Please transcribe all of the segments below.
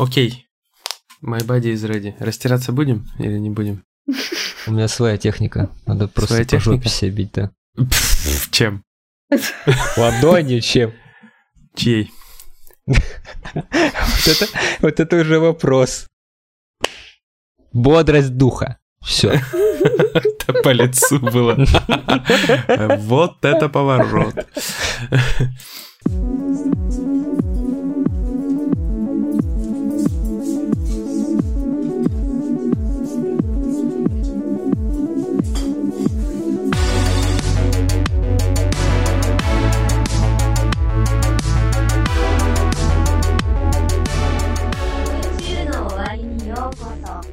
Окей. My body is ready. Растираться будем или не будем? У меня своя техника. Надо просто Своя по жопе себе бить, да. Чем? Ладонью чем? Чьей? Вот это, вот это уже вопрос. Бодрость духа. Все. Это по лицу было. Вот это поворот.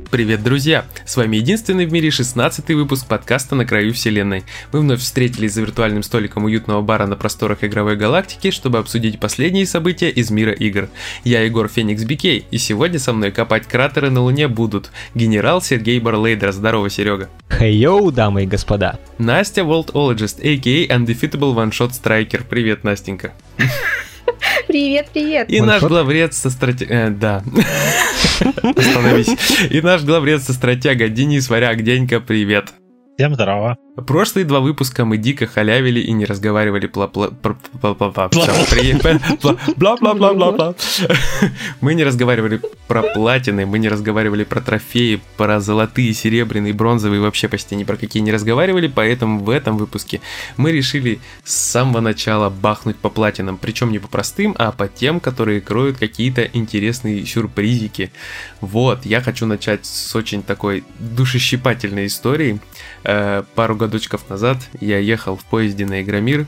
Привет, друзья! С вами единственный в мире 16 выпуск подкаста «На краю вселенной». Мы вновь встретились за виртуальным столиком уютного бара на просторах игровой галактики, чтобы обсудить последние события из мира игр. Я Егор Феникс Бикей, и сегодня со мной копать кратеры на Луне будут генерал Сергей Барлейдер. Здорово, Серега. Хей-йоу, дамы и господа. Настя Worldologist, a.k.a. Undefeatable One Shot Striker. Привет, Настенька. Привет, привет. И наш главред со стратега... да. Остановись. И наш главред со стратега Денис Варяг. Денька, привет. Всем здорово. Прошлые два выпуска мы дико халявили и не разговаривали пла пла пла пла пла пла- бла бла бла бла Мы не разговаривали про платины, мы не разговаривали про трофеи, про золотые, серебряные, бронзовые, вообще почти ни про какие не разговаривали, поэтому в этом выпуске мы решили с самого начала бахнуть по платинам, причем не по простым, а по тем, которые кроют какие-то интересные сюрпризики. Вот, я хочу начать с очень такой душещипательной истории. Э, Пару годочков назад я ехал в поезде на Игромир.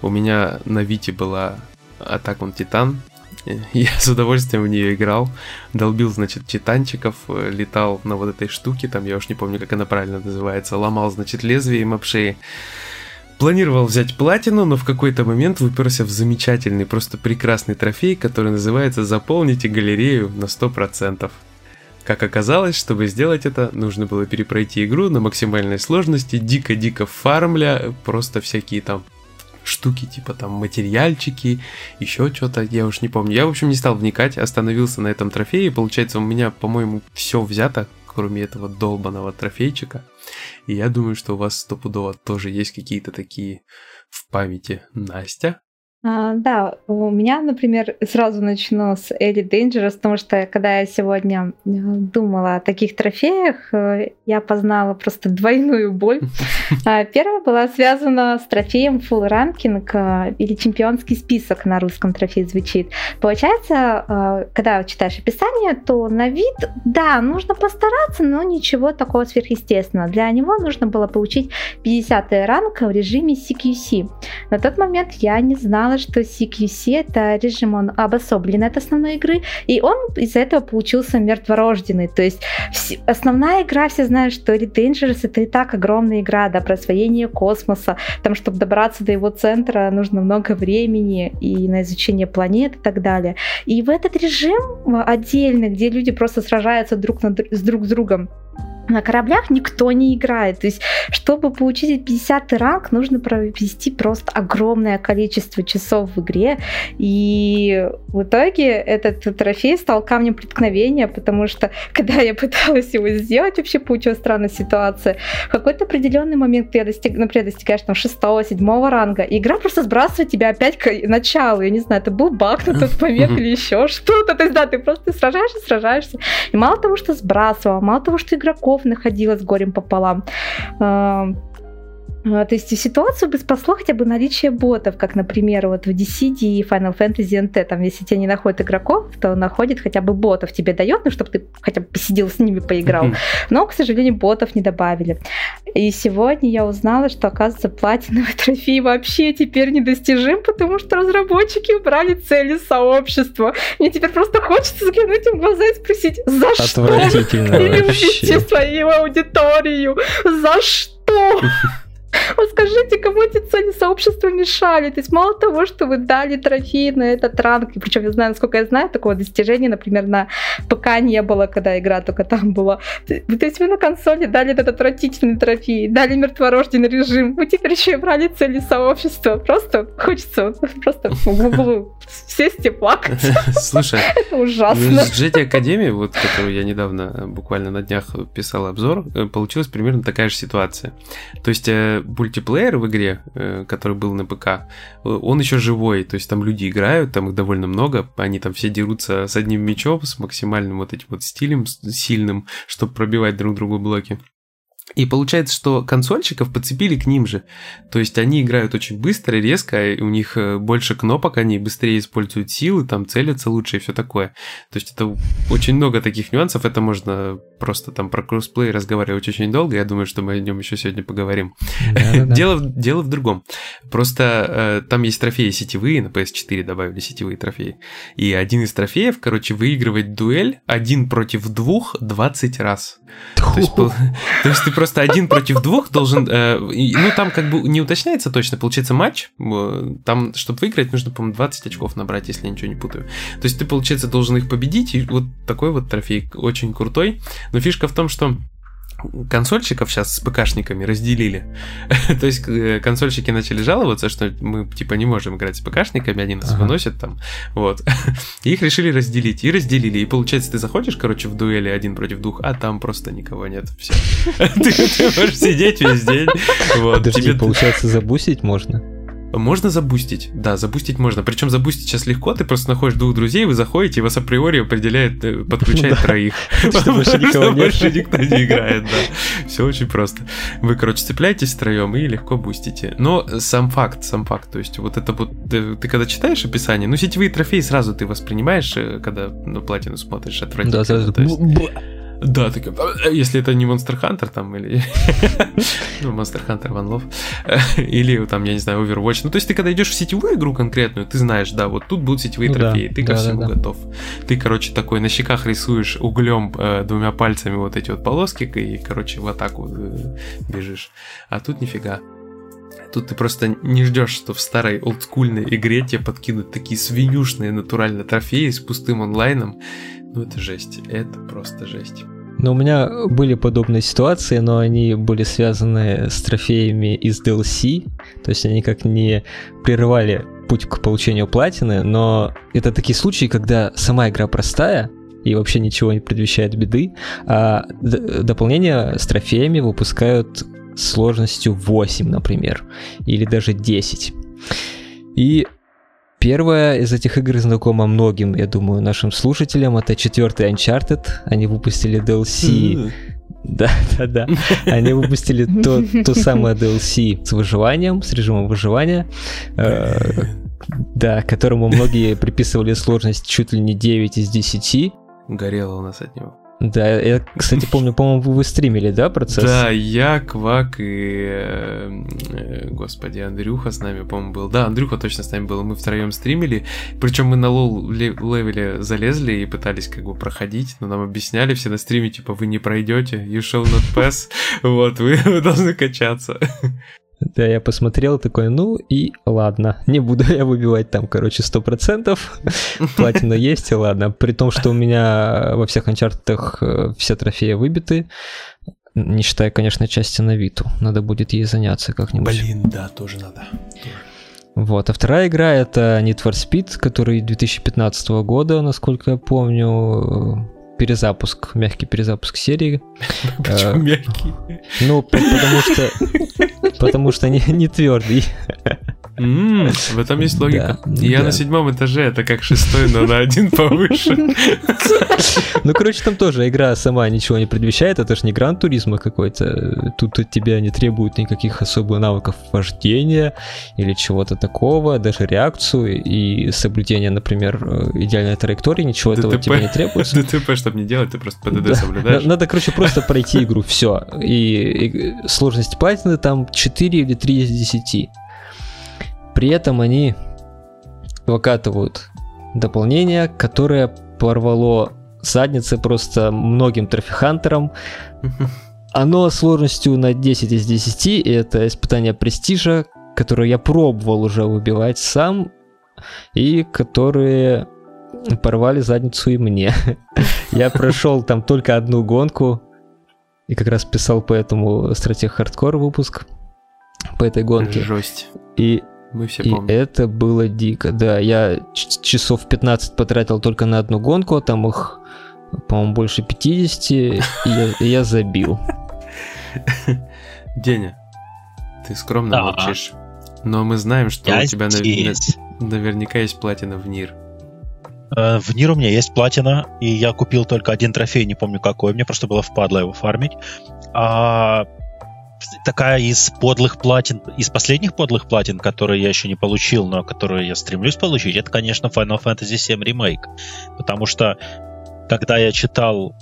У меня на Вите была on Titan. Э, Я с удовольствием в нее играл. Долбил, значит, титанчиков, э, летал на вот этой штуке, там я уж не помню, как она правильно называется. Ломал, значит, лезвием об шеи. Планировал взять платину, но в какой-то момент выперся в замечательный, просто прекрасный трофей, который называется «Заполните галерею на 100%». Как оказалось, чтобы сделать это, нужно было перепройти игру на максимальной сложности, дико-дико фармля, просто всякие там штуки, типа там материальчики, еще что-то, я уж не помню. Я, в общем, не стал вникать, остановился на этом трофее, получается, у меня, по-моему, все взято, кроме этого долбанного трофейчика. И я думаю, что у вас стопудово тоже есть какие-то такие в памяти. Настя? А, да, у меня, например, сразу начну с Элли Dangerous, потому что когда я сегодня э, думала о таких трофеях, э, я познала просто двойную боль. А, Первая была связана с трофеем Full Ranking э, или чемпионский список на русском трофее звучит. Получается, когда читаешь описание, то на вид, да, нужно постараться, но ничего такого сверхъестественного. Для него нужно было получить 50 ранг в режиме CQC. На тот момент я не знала, что CQC это режим, он обособлен от основной игры, и он из-за этого получился мертворожденный. То есть вс- основная игра, все знают, что Elite Dangerous это и так огромная игра, да, про освоение космоса, там, чтобы добраться до его центра, нужно много времени и на изучение планет и так далее. И в этот режим э, отдельный, где люди просто сражаются друг, на, с друг с другом, на кораблях никто не играет. То есть, чтобы получить 50 ранг, нужно провести просто огромное количество часов в игре. И в итоге этот трофей стал камнем преткновения, потому что, когда я пыталась его сделать, вообще получилась странная ситуация. В какой-то определенный момент ты, достиг, например, достигаешь там 6-7 ранга, и игра просто сбрасывает тебя опять к началу. Я не знаю, это был баг на тот момент или еще что-то. То есть, да, ты просто сражаешься, сражаешься. И мало того, что сбрасывала, мало того, что игроков находилось горем пополам, а, то есть ситуацию бы спасло хотя бы наличие ботов, как, например, вот в Dissidia и Final Fantasy NT, там, если тебе не находят игроков, то находит хотя бы ботов, тебе дает, ну, чтобы ты хотя бы посидел с ними, поиграл. Но, к сожалению, ботов не добавили. И сегодня я узнала, что, оказывается, платиновый трофей вообще теперь недостижим, потому что разработчики убрали цели сообщества. Мне теперь просто хочется заглянуть им в глаза и спросить, за что? Вообще. увидите свою аудиторию. За что? Вот скажите, кому эти цели сообщества мешали? То есть мало того, что вы дали трофей на этот ранг, и причем я знаю, насколько я знаю, такого достижения, например, на ПК не было, когда игра только там была. То есть вы на консоли дали этот отвратительный трофей, дали мертворожденный режим, вы теперь еще и брали цели сообщества. Просто хочется просто в углу сесть и плакать. Слушай, Ужасно. С GT Academy, вот, которую я недавно, буквально на днях писал обзор, э, получилась примерно такая же ситуация. То есть э, мультиплеер в игре, который был на ПК, он еще живой, то есть там люди играют, там их довольно много, они там все дерутся с одним мечом, с максимальным вот этим вот стилем сильным, чтобы пробивать друг другу блоки. И получается, что консольщиков подцепили к ним же. То есть они играют очень быстро, резко, у них э, больше кнопок, они быстрее используют силы, там целятся лучше и все такое. То есть это очень много таких нюансов, это можно просто там про кроссплей разговаривать очень долго, я думаю, что мы о нем еще сегодня поговорим. Дело, дело в другом. Просто э, там есть трофеи сетевые, на PS4 добавили сетевые трофеи. И один из трофеев, короче, выигрывать дуэль один против двух 20 раз. То есть, то есть ты просто один против двух должен... Э, ну, там как бы не уточняется точно, получается матч. Там, чтобы выиграть, нужно, по-моему, 20 очков набрать, если я ничего не путаю. То есть ты, получается, должен их победить, и вот такой вот трофей очень крутой. Но фишка в том, что консольщиков сейчас с ПКшниками разделили. То есть э, консольщики начали жаловаться, что мы типа не можем играть с ПКшниками, они нас ага. выносят там. Вот. И их решили разделить. И разделили. И получается, ты заходишь, короче, в дуэли один против двух, а там просто никого нет. Все. Ты, можешь сидеть весь день. Вот. Подожди, получается, забусить можно? Можно забустить, да, забустить можно. Причем забустить сейчас легко, ты просто находишь двух друзей, вы заходите, и вас априори определяет, э, подключает троих. Больше никто не играет, да. Все очень просто. Вы, короче, цепляетесь втроем и легко бустите. Но сам факт, сам факт, то есть вот это вот, э, ты когда читаешь описание, ну, сетевые трофеи сразу ты воспринимаешь, э, когда на платину смотришь отвратительно. Да, сразу. Да, такой, «А, если это не Monster Hunter там или... ну, Monster Hunter One Love. или там, я не знаю, Overwatch. Ну, то есть ты когда идешь в сетевую игру конкретную, ты знаешь, да, вот тут будут сетевые ну, трофеи, да, ты ко да, всему да, готов. Ты, короче, такой на щеках рисуешь углем э, двумя пальцами вот эти вот полоски и, короче, в атаку э, бежишь. А тут нифига. Тут ты просто не ждешь, что в старой олдскульной игре тебе подкинут такие свинюшные натурально трофеи с пустым онлайном. Ну это жесть, это просто жесть. Но у меня были подобные ситуации, но они были связаны с трофеями из DLC, то есть они как не прерывали путь к получению платины, но это такие случаи, когда сама игра простая, и вообще ничего не предвещает беды, а дополнения с трофеями выпускают сложностью 8, например, или даже 10. И Первая из этих игр знакома многим, я думаю, нашим слушателям. Это четвертый Uncharted. Они выпустили DLC. Да, да, да. Они выпустили то, то самое DLC с выживанием, с режимом выживания. Э, да, которому многие приписывали сложность чуть ли не 9 из 10. Горело у нас от него. Да, я, кстати, помню, по-моему, вы стримили, да, процесс? Да, я, Квак и, э, э, господи, Андрюха с нами, по-моему, был. Да, Андрюха точно с нами был, мы втроем стримили. Причем мы на лол левеле залезли и пытались как бы проходить, но нам объясняли все на стриме, типа, вы не пройдете, you shall not pass, вот, вы, вы должны качаться. Да, я посмотрел такой, ну и ладно, не буду я выбивать там, короче, 100%, платина есть, и ладно. При том, что у меня во всех анчартах э, все трофеи выбиты, не считая, конечно, части на Виту. Надо будет ей заняться как-нибудь. Блин, да, тоже надо. Вот, а вторая игра это Need for Speed, который 2015 года, насколько я помню, перезапуск, мягкий перезапуск серии. Почему э, мягкий? Ну, потому что потому что не, не твердый. Mm, в этом есть логика. Да, Я да. на седьмом этаже, это как шестой, но на один повыше. Ну, короче, там тоже игра сама ничего не предвещает, это же не гран туризма какой-то. Тут от тебя не требуют никаких особых навыков вождения или чего-то такого, даже реакцию и соблюдение, например, идеальной траектории, ничего этого от тебя не требуется. ДТП, чтобы не делать, ты просто ПДД соблюдаешь. Надо, короче, просто пройти игру, все. И сложность платины там 4 или 3 из 10. При этом они выкатывают дополнение, которое порвало задницы просто многим трофихантерам. Оно сложностью на 10 из 10, и это испытание престижа, которое я пробовал уже выбивать сам, и которые порвали задницу и мне. я прошел там только одну гонку, и как раз писал по этому стратег хардкор выпуск по этой гонке. Жесть. И Мы все И помним. это было дико, да. Я часов 15 потратил только на одну гонку, а там их, по-моему, больше 50, и я, забил. Деня, ты скромно Да. молчишь. Но мы знаем, что Я у тебя нав- здесь. на- наверняка есть платина в НИР. Э, В Нир у меня есть платина, и я купил только один трофей, не помню какой, мне просто было впадло его фармить. А такая из подлых платин, из последних подлых платин, которые я еще не получил, но которые я стремлюсь получить, это, конечно, Final Fantasy VII Remake. Потому что, когда я читал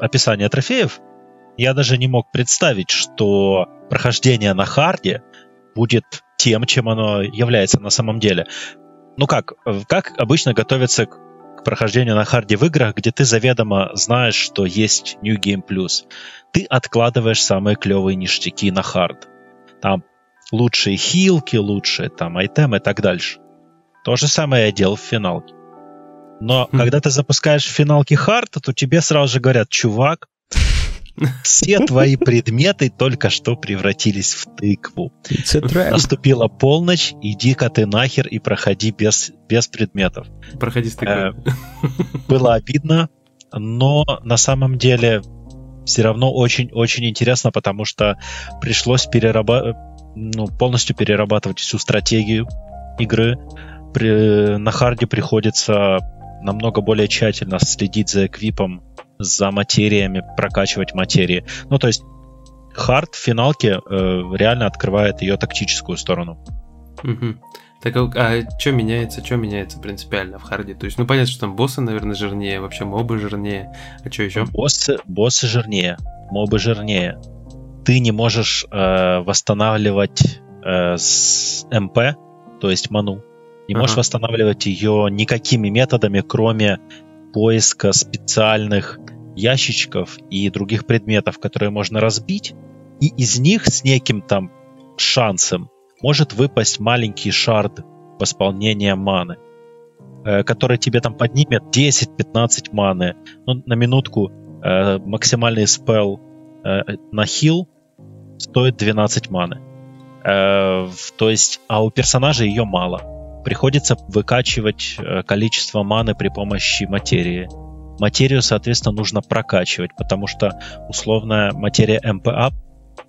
описание трофеев, я даже не мог представить, что прохождение на харде будет тем, чем оно является на самом деле. Ну как, как обычно готовиться к к прохождению на харде в играх, где ты заведомо знаешь, что есть New Game Plus. Ты откладываешь самые клевые ништяки на хард. Там лучшие хилки, лучшие там айтемы и так дальше. То же самое я делал в финалке. Но Хм. когда ты запускаешь в финалке хард, то тебе сразу же говорят, чувак, все твои предметы только что превратились в тыкву. Наступила полночь, иди-ка ты нахер и проходи без, без предметов. Проходи с Э, такой. Было обидно, но на самом деле все равно очень-очень интересно, потому что пришлось перераба- ну, полностью перерабатывать всю стратегию игры. При- на харде приходится намного более тщательно следить за эквипом, за материями, прокачивать материи. Ну, то есть хард в финалке э, реально открывает ее тактическую сторону. Мгм. Так, а что меняется, что меняется принципиально в харде? То есть, ну понятно, что там боссы, наверное, жирнее, вообще мобы жирнее. А что еще? Боссы, боссы жирнее, мобы жирнее. Ты не можешь э, восстанавливать э, с МП, то есть ману. Не можешь Ага. восстанавливать ее никакими методами, кроме поиска специальных ящичков и других предметов, которые можно разбить. И из них с неким там шансом может выпасть маленький шард восполнения маны, э, который тебе там поднимет 10-15 маны. Ну, на минутку э, максимальный спел э, на хил стоит 12 маны. То есть, а у персонажа ее мало. Приходится выкачивать количество маны при помощи материи. Материю, соответственно, нужно прокачивать, потому что условная материя МПА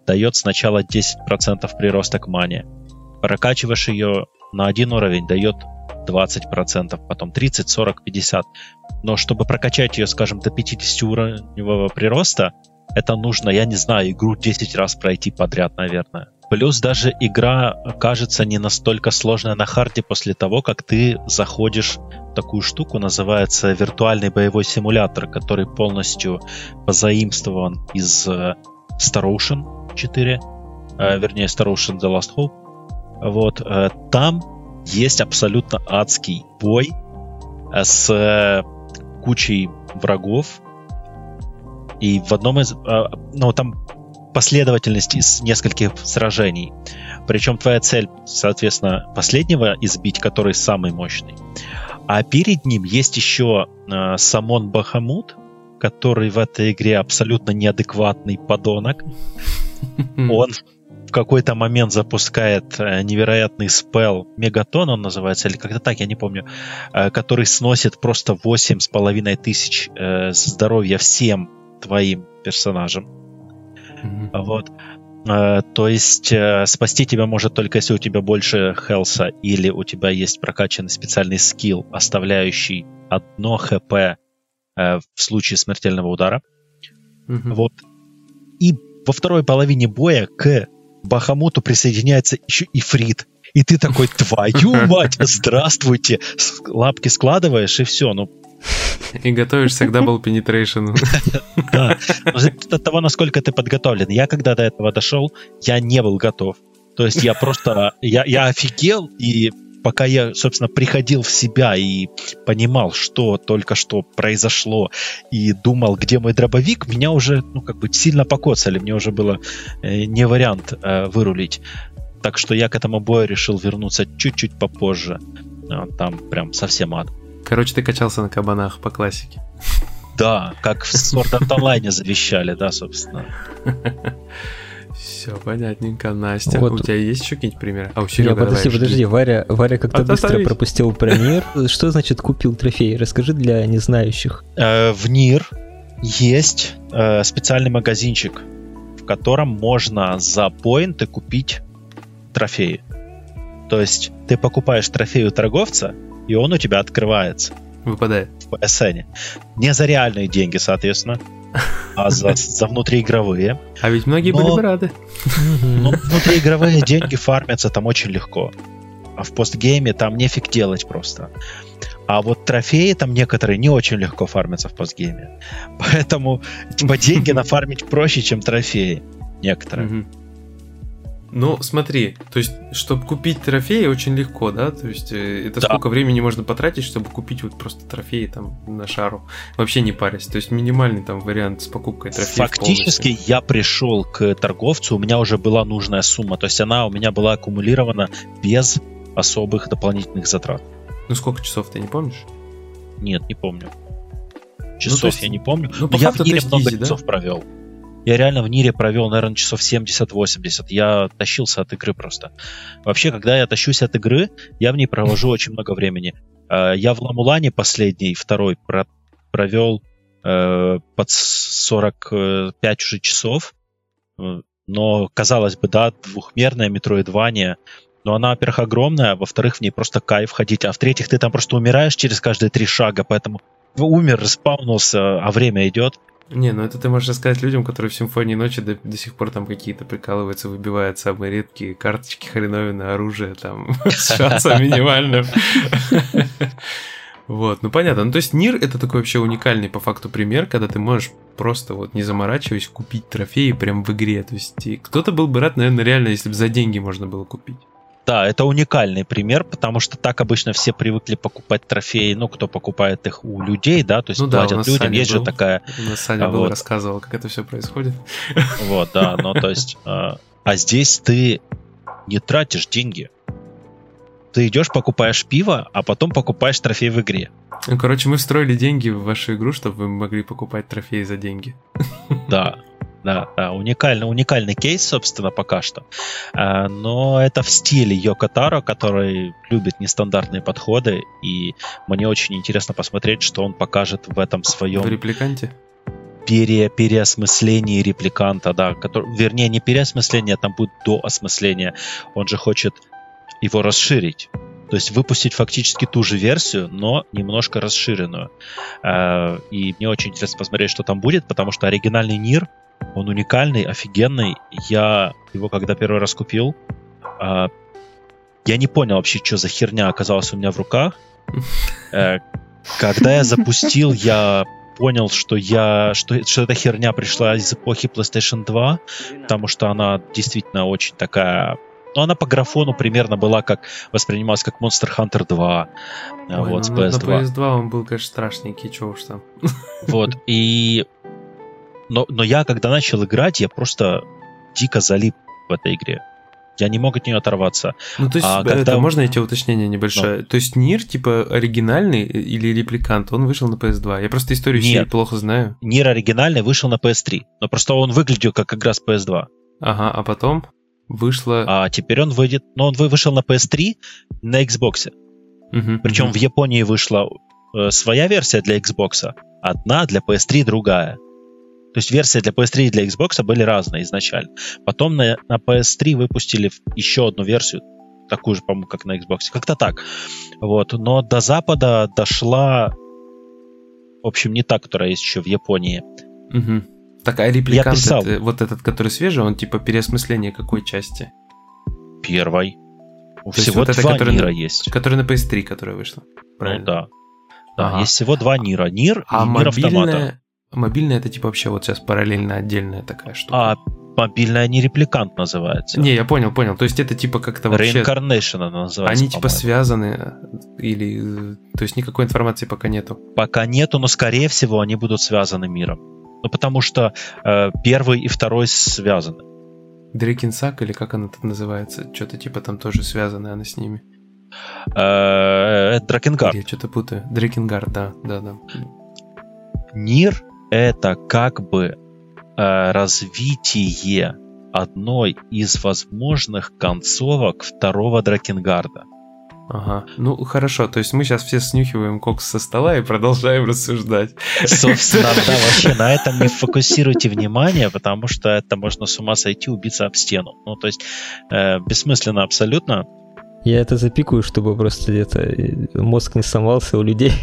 дает сначала 10% прироста к мане. Прокачиваешь ее на один уровень, дает 20%, потом 30, 40, 50. Но чтобы прокачать ее, скажем, до 50-уровневого прироста, это нужно, я не знаю, игру 10 раз пройти подряд, наверное. Плюс даже игра кажется не настолько сложная на харде после того, как ты заходишь в такую штуку, называется виртуальный боевой симулятор, который полностью позаимствован из Star Ocean 4, э, вернее Star Ocean The Last Hope. Вот, э, там есть абсолютно адский бой э, с э, кучей врагов. И в одном из... э, ну, там последовательность из нескольких сражений. Причем твоя цель, соответственно, последнего избить, который самый мощный. А перед ним есть еще э, Самон Бахамут, который в этой игре абсолютно неадекватный подонок. Он в какой-то момент запускает э, невероятный спел Мегатон, он называется, или как-то так, я не помню, э, который сносит просто 8,5 тысяч э, здоровья всем твоим персонажам. Мгм. Вот. То есть спасти тебя может только если у тебя больше хелса или у тебя есть прокачанный специальный скилл, оставляющий одно хп в случае смертельного удара. Мгм. Вот. И во второй половине боя к Бахамуту присоединяется еще и Фрид. И ты такой, твою мать, здравствуйте. Лапки складываешь, и все. Ну, И готовишься к double penetration. да. От того, насколько ты подготовлен. Я когда до этого дошел, я не был готов. То есть я просто, я, я офигел, и пока я, собственно, приходил в себя и понимал, что только что произошло, и думал, где мой дробовик, меня уже, ну, как бы сильно покоцали, мне уже было э, не вариант э, вырулить. Так что я к этому бою решил вернуться чуть-чуть попозже. А, Там прям совсем ад. Короче, ты качался на кабанах по классике. Да, как в Sword Art Online завещали, да, собственно. Все понятненько. Настя, Вот. у тебя есть еще какие-нибудь примеры? А у Не, Серега, подожди, давай, подожди. Варя, Варя как-то быстро пропустил про мир. Что значит купил трофей? Расскажи для незнающих. Э, в НИР есть э, специальный магазинчик, в котором можно за поинты купить трофеи. То есть ты покупаешь трофей у торговца, и он у тебя открывается Выпадает. в PSN. Не за реальные деньги, соответственно, а за, за внутриигровые. А ведь многие Но- были бы рады. Но внутриигровые деньги фармятся там очень легко. А в постгейме там нефиг делать просто. А вот трофеи там некоторые не очень легко фармятся в постгейме. Поэтому типа деньги нафармить проще, чем трофеи. Некоторые. Мгм. Ну, смотри, то есть, чтобы купить трофеи, очень легко, да? То есть, э, это Да. сколько времени можно потратить, чтобы купить вот просто трофеи там на шару, вообще не парясь. То есть, минимальный там вариант с покупкой трофеев Фактически полностью. я пришел к торговцу, у меня уже была нужная сумма. То есть она у меня была аккумулирована без особых дополнительных затрат. Ну, сколько часов, ты не помнишь? Нет, не помню. то Часов есть- я не помню. ну, по Но я факту, в есть много да? часов провел. Я реально в Нире провел, наверное, часов 70-80. Я тащился от игры просто. Вообще, когда я тащусь от игры, я в ней провожу очень много времени. Э, Я в Ламулане последний, второй, про- провел э, под 45 уже часов. Но, казалось бы, да, двухмерная метроидвания. Но она, во-первых, огромная, а во-вторых, в ней просто кайф ходить. А в-третьих, ты там просто умираешь через каждые три шага, поэтому умер, респаунулся, а время идет. Не, ну это ты можешь рассказать людям, которые в симфонии ночи до, до сих пор там какие-то прикалываются, выбивают самые редкие карточки хреновины, оружие там с шансом минимальным. Вот, ну понятно. Ну то есть Нир это такой вообще уникальный по факту пример, когда ты можешь просто вот не заморачиваясь купить трофеи прям в игре. То есть кто-то был бы рад, наверное, реально, если бы за деньги можно было купить. Да, это уникальный пример, потому что так обычно все привыкли покупать трофеи, ну, кто покупает их у людей, да, то есть Ну да, платят нас людям, Саня есть же был. такая, У нас Саня А был вот. рассказывал, как это все происходит. вот, да, ну, то есть, э, а здесь ты не тратишь деньги. Ты идешь, покупаешь пиво, а потом покупаешь трофей в игре. Ну, короче, мы встроили деньги в вашу игру, чтобы вы могли покупать трофеи за деньги. Да, да, да, уникальный, уникальный кейс, собственно, пока что. А, Но это в стиле Йоко Таро, который любит нестандартные подходы, и мне очень интересно посмотреть, что он покажет в этом В своем репликанте? пере, переосмыслении репликанта, да, который, вернее, не переосмысление, а там будет до осмысления. Он же хочет его расширить. То есть выпустить фактически ту же версию, но немножко расширенную. Э, И мне очень интересно посмотреть, что там будет, потому что оригинальный Нир, он уникальный, офигенный. Я его когда первый раз купил, э, я не понял вообще, что за херня оказалась у меня в руках. Э, Когда я запустил, я понял, что я что, что эта херня пришла из эпохи PlayStation 2, потому что она действительно очень такая. Ну, она по графону примерно была как воспринималась как Monster Hunter 2. а, Ой, вот с ну, на- PS2. На PS2 он был, конечно, страшненький, чего уж там. Вот. И. Но, но я, когда начал играть, я просто дико залип в этой игре. Я не мог от нее оторваться. Ну, то есть, А это, когда- можно эти уточнение небольшое? То есть, Нир, типа, оригинальный или репликант, он вышел на PS2. Я просто историю Нет. плохо знаю. Нир оригинальный вышел на PS3. Но просто он выглядел как игра с PS2. Ага, а потом вышло... А теперь он выйдет. Но он вы- вышел на PS3 на Xbox. Мгм, Причем мгм. в Японии вышла э, своя версия для Xbox, одна для PS3 другая. То есть версии для PS3 и для Xbox были разные изначально. Потом на, на PS3 выпустили еще одну версию, такую же, по-моему, как на Xbox. Как-то так. Вот. Но до Запада дошла, в общем, не та, которая есть еще в Японии. Мгм. Так, а репликант, писал. это- вот этот, который свежий, он типа переосмысление какой части? Первой. То есть Всего вот это, два которая на- Нира есть. Который на PS3, которая вышла. Правильно? Ну да. Да, Ага. есть всего два Нира. Нир А и Нир Автомата. Мобильная... Это типа вообще вот сейчас параллельно отдельная такая штука. А мобильная не репликант называется. Не, я понял, понял. То есть это типа как-то вообще... Reincarnation она называется. Они типа связаны э, или... э, То есть никакой информации пока нету. Пока нету, но скорее всего они будут связаны миром. Ну, потому что э, первый и второй связаны. Дрекинсак или как она тут называется? Что-то типа там тоже связано она с ними. Э, это Дракенгард. Я что-то путаю. Дрекингард, да, да, да. Нир — это как бы э, развитие одной из возможных концовок второго Дракенгарда. Ага. Ну, хорошо. То есть мы сейчас все снюхиваем кокс со стола и продолжаем рассуждать. Собственно, да, вообще на этом не фокусируйте внимание, потому что это можно с ума сойти, убиться об стену. Ну, то есть э, бессмысленно абсолютно. Я это запикаю, чтобы просто где-то мозг не сломался у людей.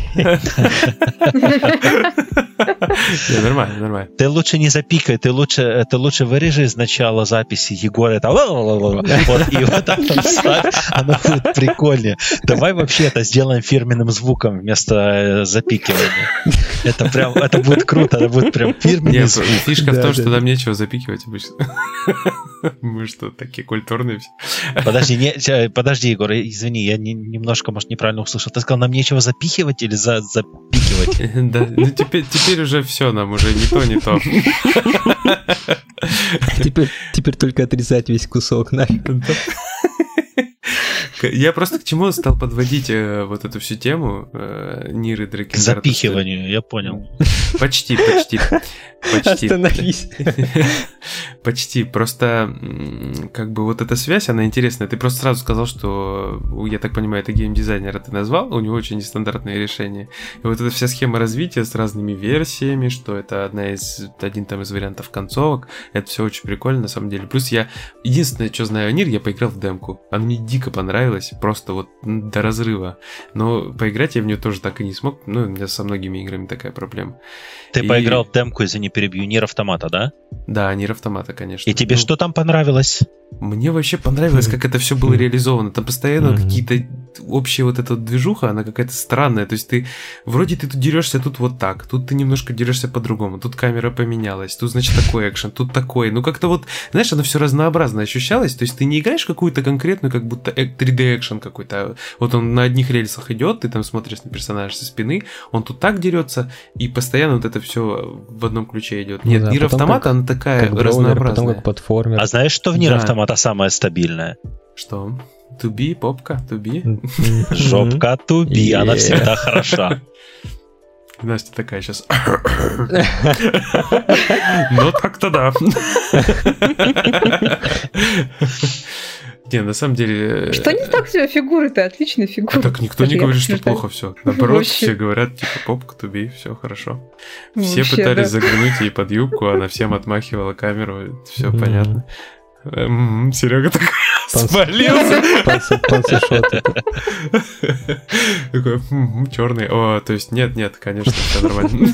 Нормально, нормально. Ты лучше не запикай, ты лучше, ты лучше вырежи из начала записи Егора это вот, и вот так там ставь, оно будет прикольнее. Давай вообще это сделаем фирменным звуком вместо э, запикивания. Это прям, это будет круто, это будет прям фирменный Нет, звук. фишка в том, что нам нечего запикивать обычно. Мы что, такие культурные все. Подожди, не, подожди, Егор, извини, я не- немножко, может, неправильно услышал. Ты сказал, нам нечего запихивать или за, запикивать? Да, ну теперь, теперь уже все, нам уже не то, не то. Теперь, теперь только отрезать весь кусок нафиг. Я просто к чему стал подводить э, вот эту всю тему э, Ниры К Дракенгарда. запихиванию, я понял. Почти, почти. Почти. Остановись. Почти. Просто как бы вот эта связь, она интересная. Ты просто сразу сказал, что, я так понимаю, это геймдизайнера ты назвал, у него очень нестандартные решения. И вот эта вся схема развития с разными версиями, что это одна из, один там из вариантов концовок, это все очень прикольно на самом деле. Плюс я, единственное, что знаю о Нир, я поиграл в демку. Она мне дико понравилась, просто вот до разрыва. Но поиграть я в нее тоже так и не смог. Ну, у меня со многими играми такая проблема. Ты И- поиграл в демку, извини, перебью, Нир Автомата, да? Да, Нир Автомата, конечно. И тебе Ну, что там понравилось? Мне вообще понравилось, как это все было реализовано. Там постоянно Мгм. какие-то общая вот эта движуха, она какая-то странная. То есть ты вроде ты тут дерешься тут вот так, тут ты немножко дерешься по-другому, тут камера поменялась, тут значит такой экшен, тут такой. Ну как-то вот, знаешь, оно все разнообразно ощущалось. То есть ты не играешь какую-то конкретную, как будто эк- 3D экшен какой-то. а Вот он на одних рельсах идет, ты там смотришь на персонажа со спины, он тут так дерется, и постоянно вот это все в одном ключе идет. Ну Нет, да, Нир потом автомата, как- она такая Как броулер, разнообразная. потом как платформер. А знаешь, что в Нир Да. Автомата самое стабильное? Что? Туби, попка, туби. Жопка туби, она всегда хороша. Настя такая сейчас. Ну так-то да. Не, на самом деле... Что не так фигуры-то отличные фигуры. Так никто не говорит, что плохо все. Наоборот, Вообще. все говорят, типа, попка, туби, все хорошо. Все Вообще, пытались да. заглянуть ей под юбку, она всем отмахивала камеру, все Мгм. Понятно. Серега такой спалился. Такой, черный. О, то есть нет, нет, конечно, все нормально.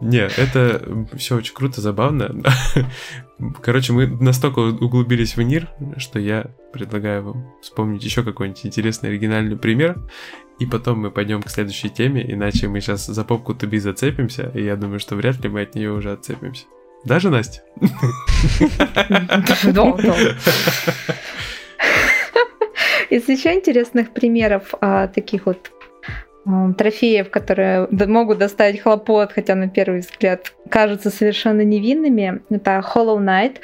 Нет, это все очень круто, забавно. Короче, мы настолько углубились в Нир, что я предлагаю вам вспомнить еще какой-нибудь интересный оригинальный пример. И потом мы пойдем к следующей теме, иначе мы сейчас за попку туби зацепимся, и я думаю, что вряд ли мы от нее уже отцепимся. Даже Настя? Из еще интересных примеров а, таких вот трофеев, которые могут доставить хлопот, хотя на первый взгляд кажутся совершенно невинными, это Hollow Knight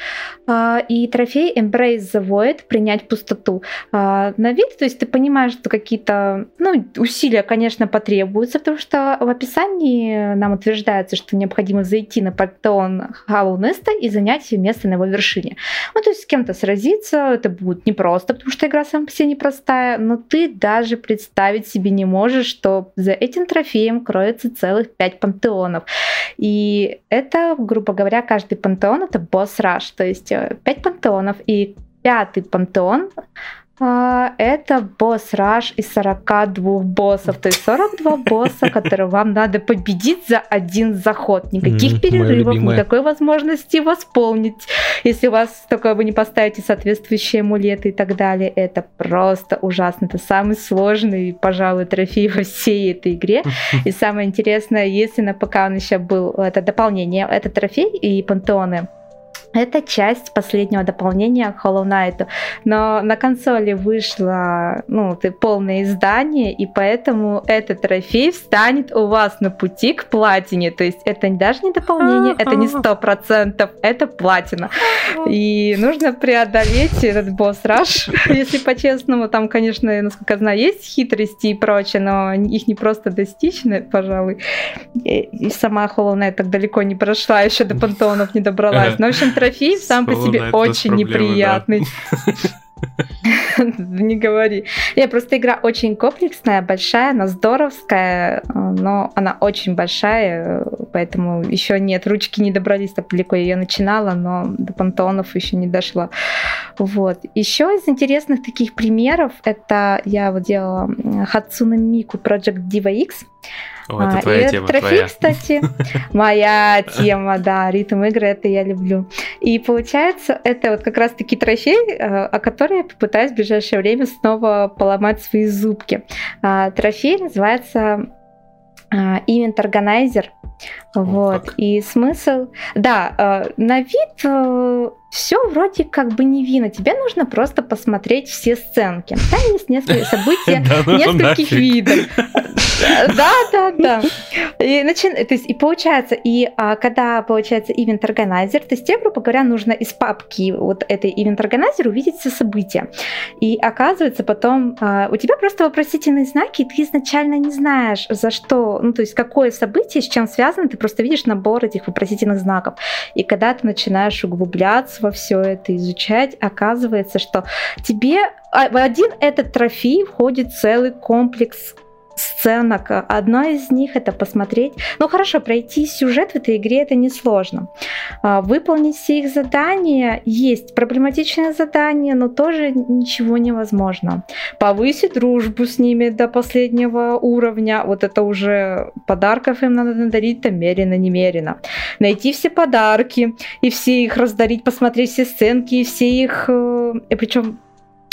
а, и трофей Embrace the Void, принять пустоту. А, На вид, то есть ты понимаешь, что какие-то ну, усилия, конечно, потребуются, потому что в описании нам утверждается, что необходимо зайти на пантеон Hollow Nest и занять место на его вершине. Ну, то есть с кем-то сразиться, это будет непросто, потому что игра сама по себе непростая, но ты даже представить себе не можешь, что за этим трофеем кроется целых пять пантеонов. И это, грубо говоря, каждый пантеон — это босс-раш, то есть э, пять пантеонов, и пятый пантеон а, это босс-раш из 42 боссов, то есть 42 босса, которые вам надо победить за один заход. Никаких перерывов, никакой возможности восполнить, если у вас только вы не поставите соответствующие амулеты и так далее. Это просто ужасно. Это самый сложный, пожалуй, трофей во всей этой игре. И самое интересное, если на ПК он еще был, это дополнение, это трофей и пантеоны это часть последнего дополнения к Hollow Knight. Но на консоли вышло ну, полное издание, и поэтому этот трофей встанет у вас на пути к платине. То есть это даже не дополнение, это не сто процентов, это платина. И нужно преодолеть этот босс-раш, если по-честному. Там, конечно, насколько я знаю, есть хитрости и прочее, но их не просто достичь, пожалуй. И сама Hollow Knight так далеко не прошла, еще до пантеонов не добралась. Но, в общем, трофей сам по себе очень неприятный. Не говори. Не, просто игра очень комплексная, большая, она здоровская, но она очень большая, поэтому еще нет, ручки не добрались так далеко. Я ее начинала, но до пантеонов еще не дошла. Вот. Еще из интересных таких примеров, это я вот делала Hatsune Miku Project Diva X. О, это а, твоя тема, трофей, твоя. кстати, моя тема, да, ритм игры, это я люблю. И получается, это вот как раз-таки трофей, э, о котором я попытаюсь в ближайшее время снова поломать свои зубки. А, трофей называется а, Event Organizer. Вот. Как. И смысл... Да, э, на вид э, все вроде как бы невинно. Тебе нужно просто посмотреть все сценки. Там есть несколько событий ну нескольких видов. Да, да, да. И, начи... то есть, и получается, и а, когда получается event organizer, то есть тебе, грубо говоря, нужно из папки вот этой event organizer увидеть все события. И оказывается потом а, у тебя просто вопросительные знаки, и ты изначально не знаешь, за что, ну то есть какое событие, с чем связано, ты просто видишь набор этих вопросительных знаков. И когда ты начинаешь углубляться во все это, изучать, оказывается, что тебе а, в один этот трофей входит целый комплекс сценок. Одна из них это посмотреть. Ну хорошо, пройти сюжет в этой игре это несложно. А, выполнить все их задания есть. Проблематичное задание, но тоже ничего невозможно. Повысить дружбу с ними до последнего уровня. Вот это уже подарков им надо надарить там мерено-немерено. Найти все подарки и все их раздарить, посмотреть все сценки и все их... Э, и причем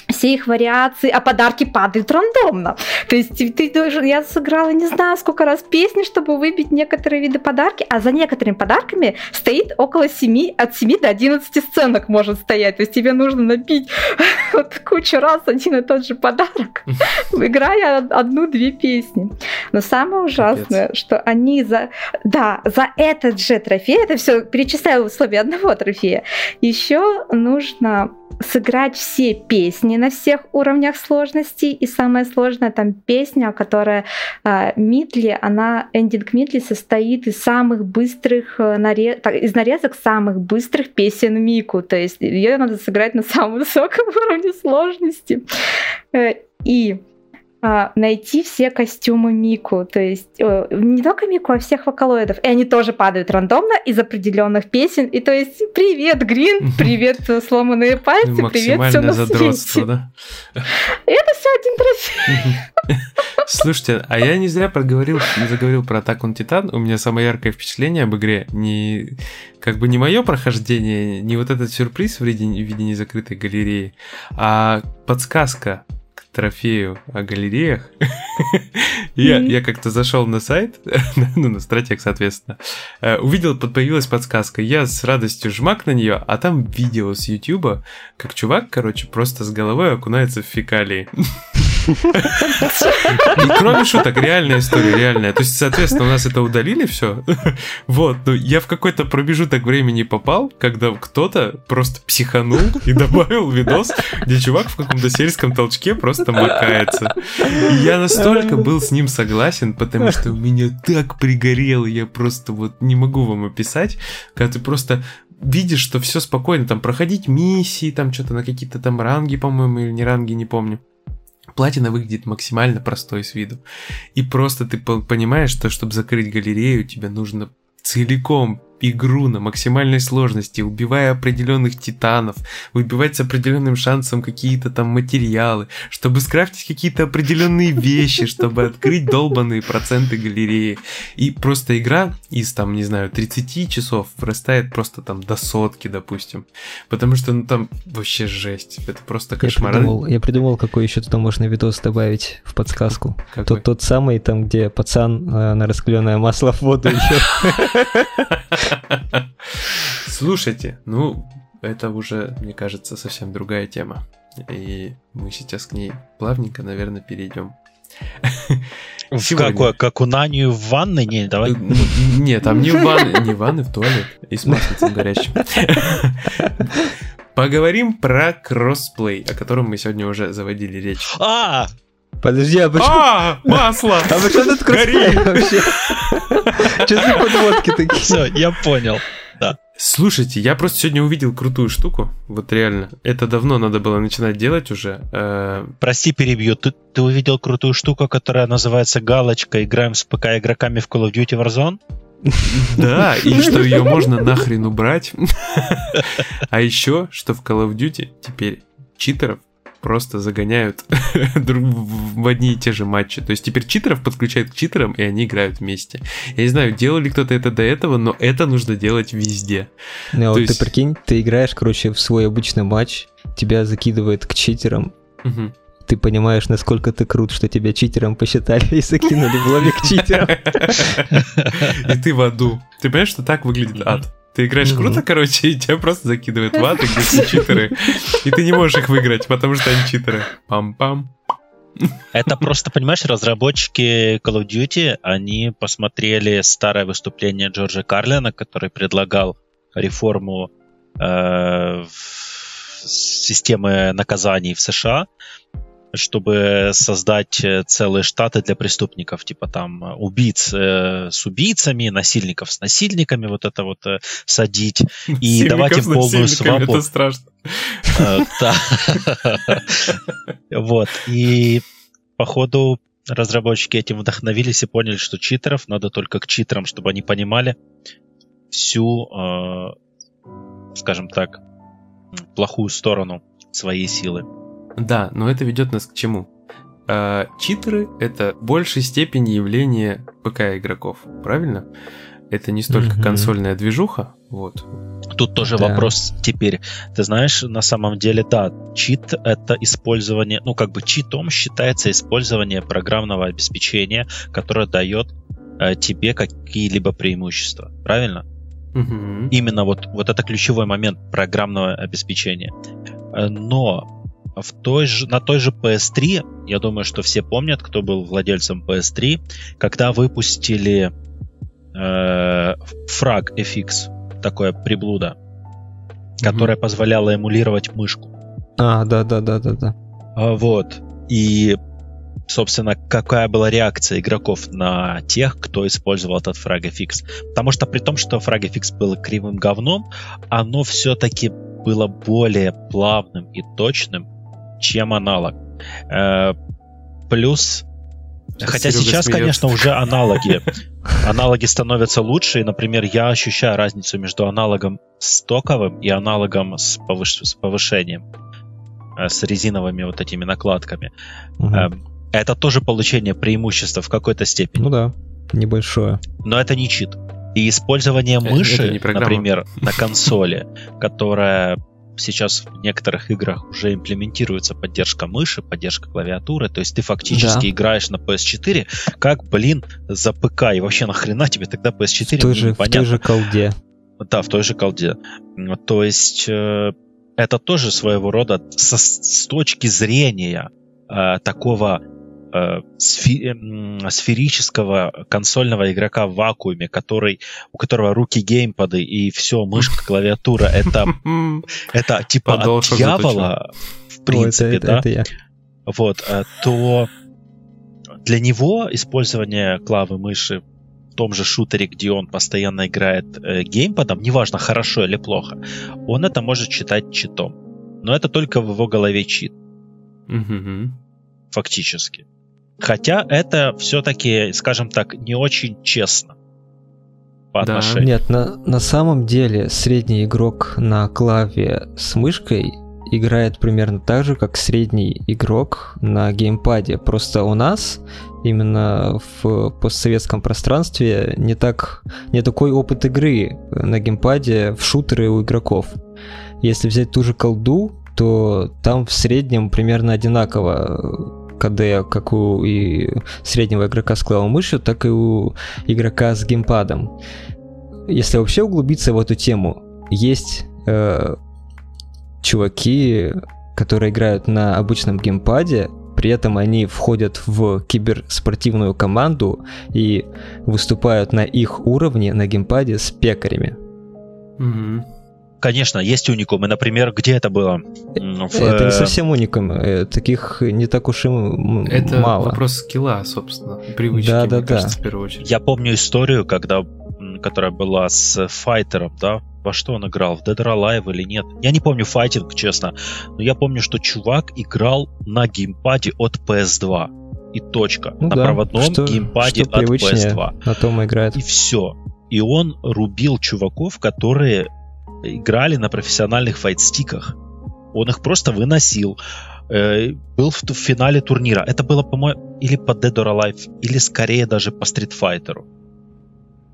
все их вариации, а подарки падают рандомно. То есть ты должен, я сыграла не знаю сколько раз песни, чтобы выбить некоторые виды подарки, а за некоторыми подарками стоит около 7, от 7 до 11 сценок может стоять. То есть тебе нужно набить вот кучу раз один и тот же подарок, играя одну-две песни. Но самое ужасное, что они за, да, за этот же трофей, это все перечисляю условия одного трофея, еще нужно сыграть все песни на всех уровнях сложности. И самое сложное там песня, которая э, Мидли, она, эндинг Мидли состоит из самых быстрых, э, нарез, так, из нарезок самых быстрых песен Мику. То есть ее надо сыграть на самом высоком уровне сложности. Э, и а, найти все костюмы Мику. То есть э, не только Мику, а всех вокалоидов. И они тоже падают рандомно из определенных песен. И то есть привет, Грин, привет, сломанные пальцы, привет, все на свете. Да? Это все один трофей. Слушайте, а я не зря проговорил, заговорил про Attack on Titan. У меня самое яркое впечатление об игре не как бы не мое прохождение, не вот этот сюрприз в виде, в виде незакрытой галереи, а подсказка трофею о галереях. я, я как-то зашел на сайт, ну, на стратег, соответственно, э, увидел, появилась подсказка. Я с радостью жмак на нее, а там видео с Ютуба, как чувак, короче, просто с головой окунается в фекалии. Кроме шуток, реальная история, реальная. То есть, соответственно, у нас это удалили все. Вот, но я в какой-то промежуток времени попал, когда кто-то просто психанул и добавил видос, где чувак в каком-то сельском толчке просто макается. И я настолько был с ним согласен, потому что у меня так пригорело, я просто вот не могу вам описать, когда ты просто видишь, что все спокойно, там проходить миссии, там что-то на какие-то там ранги, по-моему, или не ранги, не помню платина выглядит максимально простой с виду. И просто ты понимаешь, что чтобы закрыть галерею, тебе нужно целиком игру на максимальной сложности, убивая определенных титанов, выбивать с определенным шансом какие-то там материалы, чтобы скрафтить какие-то определенные вещи, чтобы открыть долбанные проценты галереи. И просто игра из там, не знаю, 30 часов вырастает просто там до сотки, допустим. Потому что ну там вообще жесть. Это просто кошмар. Я придумал, я придумал какой еще туда можно видос добавить в подсказку. Какой? Тот, тот самый, там, где пацан э, на раскаленное масло в воду еще. Слушайте, ну, это уже, мне кажется, совсем другая тема. И мы сейчас к ней плавненько, наверное, перейдем. В Сегодня. какое? Как у Наню в ванной? Не, давай. Э, нет, там не в ванной, не в ванной, в туалет. И с маслицем горячим. Поговорим про кроссплей, о котором мы сегодня уже заводили речь. А, Подожди, а почему... А, масло! А почему тут кроссплей вообще? Что за подводки такие? Все, я понял. Да. Слушайте, я просто сегодня увидел крутую штуку. Вот реально. Это давно надо было начинать делать уже. Э, Прости, перебью. Ты, ты увидел крутую штуку, которая называется галочка «Играем с ПК игроками в Call of Duty Warzone»? Да, и что ее можно нахрен убрать. А еще, что в Call of Duty теперь читеров просто загоняют в одни и те же матчи. То есть теперь читеров подключают к читерам, и они играют вместе. Я не знаю, делал ли кто-то это до этого, но это нужно делать везде. Ну, а вот есть... ты прикинь, ты играешь, короче, в свой обычный матч, тебя закидывает к читерам, угу. Ты понимаешь, насколько ты крут, что тебя читером посчитали и закинули в лобби к читерам. И ты в аду. Ты понимаешь, что так выглядит ад? Ты играешь круто, короче, и тебя просто закидывают в ад, где все читеры. И ты не можешь их выиграть, потому что они читеры. Пам-пам. Это просто, понимаешь, разработчики Call of Duty, они посмотрели старое выступление Джорджа Карлина, который предлагал реформу э, системы наказаний в США, чтобы создать э, целые штаты для преступников, типа там э, убийц э, с убийцами, насильников с насильниками, вот это вот э, садить и давать им полную свободу. Это страшно. Э, вот. И походу разработчики этим вдохновились и поняли, что читеров надо только к читерам, чтобы они понимали всю, скажем так, плохую сторону своей силы. Да, но это ведет нас к чему? А, читеры это в большей степени явление ПК игроков, правильно? Это не столько mm-hmm. консольная движуха, вот. Тут тоже да. вопрос теперь. Ты знаешь, на самом деле, да, чит — это использование, ну, как бы читом считается использование программного обеспечения, которое дает э, тебе какие-либо преимущества, правильно? Угу. Именно вот, вот это ключевой момент программного обеспечения. Э, но в той же, на той же PS3, я думаю, что все помнят, кто был владельцем PS3, когда выпустили э, Frag FX, такое приблуда, mm-hmm. которое позволяло эмулировать мышку. А, да, да, да, да, да. А, вот. И, собственно, какая была реакция игроков на тех, кто использовал этот Frag FX? Потому что при том, что Frag FX был кривым говном, оно все-таки было более плавным и точным, чем аналог. Э, плюс Хотя Серега сейчас, смеется. конечно, уже аналоги. Аналоги становятся лучше. И, например, я ощущаю разницу между аналогом стоковым и аналогом с, повыш... с повышением, э, с резиновыми вот этими накладками. Угу. Это тоже получение преимущества в какой-то степени. Ну да, небольшое. Но это не чит. И использование мыши, например, на консоли, которая сейчас в некоторых играх уже имплементируется поддержка мыши, поддержка клавиатуры, то есть ты фактически да. играешь на PS4, как, блин, за ПК, и вообще нахрена тебе тогда PS4? В той, же, в той же колде. Да, в той же колде. То есть э, это тоже своего рода со, с точки зрения э, такого э, сфи, э, сферического консольного игрока в вакууме, который, у которого руки геймпады и все, мышка, клавиатура, это, это типа от дьявола, в принципе, да? Вот, э, то для него использование клавы мыши в том же шутере, где он постоянно играет э, геймпадом, неважно, хорошо или плохо, он это может считать читом. Но это только в его голове чит. Фактически. Хотя это все-таки, скажем так, не очень честно по да. отношению. Нет, на, на самом деле средний игрок на клаве с мышкой играет примерно так же, как средний игрок на геймпаде. Просто у нас именно в постсоветском пространстве не так не такой опыт игры на геймпаде в шутеры у игроков. Если взять ту же колду, то там в среднем примерно одинаково КД как у и среднего игрока с клавой мышью, так и у игрока с геймпадом. если вообще углубиться в эту тему, есть э, чуваки, которые играют на обычном геймпаде, при этом они входят в киберспортивную команду и выступают на их уровне на геймпаде с пекарями. Мгм. Конечно, есть уникумы. Например, где это было? М, в, Это не э, совсем уникум, э, таких не так уж и Это мало. вопрос скилла, собственно, привычки, Да, да, мне да. кажется, в первую очередь. Я помню историю, когда, которая была с Файтером, да? Во что он играл? В Dead or Alive или нет? Я не помню файтинг, честно. Но я помню, что чувак играл на геймпаде от PS2. И точка. Ну на да, проводном что- геймпаде что от привычнее, PS2. На том играет. И все. И он рубил чуваков, которые играли на профессиональных файтстиках. Он их просто выносил. Э, Был в, в финале турнира. Это было, по-моему, или по Dead or Alive, или скорее даже по Street Fighter.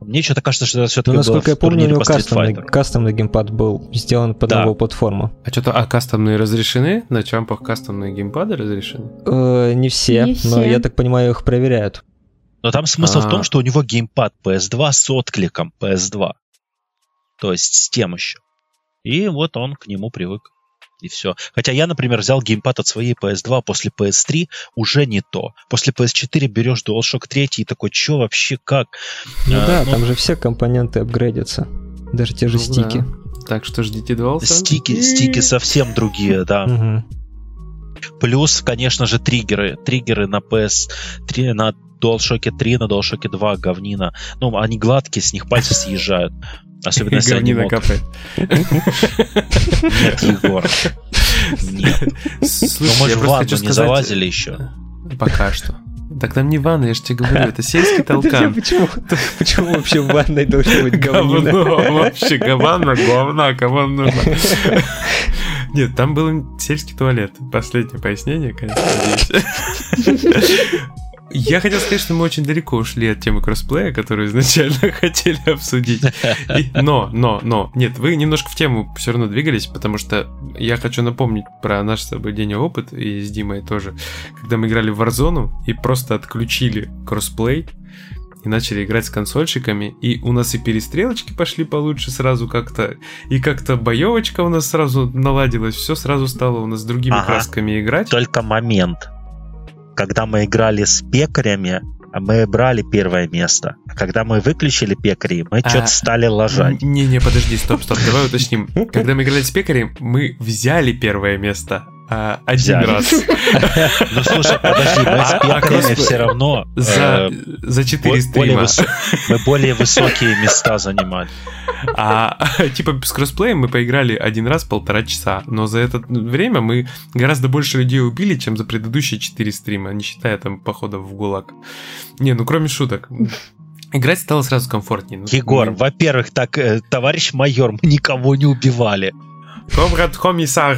Мне что-то кажется, что это Ну, все-таки было насколько я в помню, у него кастомный, кастомный геймпад был сделан под Да. новую платформу. А что-то, а кастомные разрешены? На чампах кастомные геймпады разрешены? Э, не все, Не но все. я так понимаю, их проверяют. Но там смысл в А. том, что у него геймпад PS2 с откликом PS2. То есть с тем еще. И вот он к нему привык. И все. Хотя я, например, взял геймпад от своей PS2 после PS3, уже не то. После PS4 берешь DualShock 3 и такой, что вообще, как? Ну А, да, ну, там же все компоненты апгрейдятся. Даже те же Ну стики. да. Так что ждите DualSense. Стики, стики совсем другие, да. Плюс, конечно же, триггеры. Триггеры на PS3, на DualShock 3, на DualShock 2 говнина. Ну, они гладкие, с них пальцы съезжают. Особенно если они мокрые. капает. Нет, Егор. Нет. Слушай, мы я же в ванну не залазили еще. Пока что. Так там не ванна, я же тебе говорю, это сельский толкан. Почему, почему вообще в ванной должно быть говнина? Говно, вообще говно, говна, кому нужно. Нет, там был сельский туалет. Последнее пояснение, конечно, надеюсь. Я хотел сказать, что мы очень далеко ушли от темы кроссплея, которую изначально хотели обсудить. И- но, но, но, нет, вы немножко в тему все равно двигались, потому что я хочу напомнить про наш с тобой день опыт, и с Димой тоже, когда мы играли в Warzone и просто отключили кроссплей, и начали играть с консольщиками, и у нас и перестрелочки пошли получше сразу как-то, и как-то боевочка у нас сразу наладилась, все сразу стало у нас с другими Ага. красками играть. Только момент. Когда мы играли с пекарями, мы брали первое место. А когда мы выключили пекарей, мы А, что-то стали лажать. Не-не, подожди, стоп, стоп, давай уточним. Когда мы играли с пекарем, мы взяли первое место а, один Взяли. раз. Ну слушай, подожди, мы с а кроссплей- все равно За, э, за 4 бо- более стрима. высо- мы более высокие места занимали. А типа с кроссплеем мы поиграли один раз полтора часа, но за это время мы гораздо больше людей убили, чем за предыдущие 4 стрима, не считая там походов в ГУЛАГ. Не, ну кроме шуток. Играть стало сразу комфортнее. Ну, Егор, во-первых, так, э, товарищ майор, мы никого не убивали. Комрад комиссар.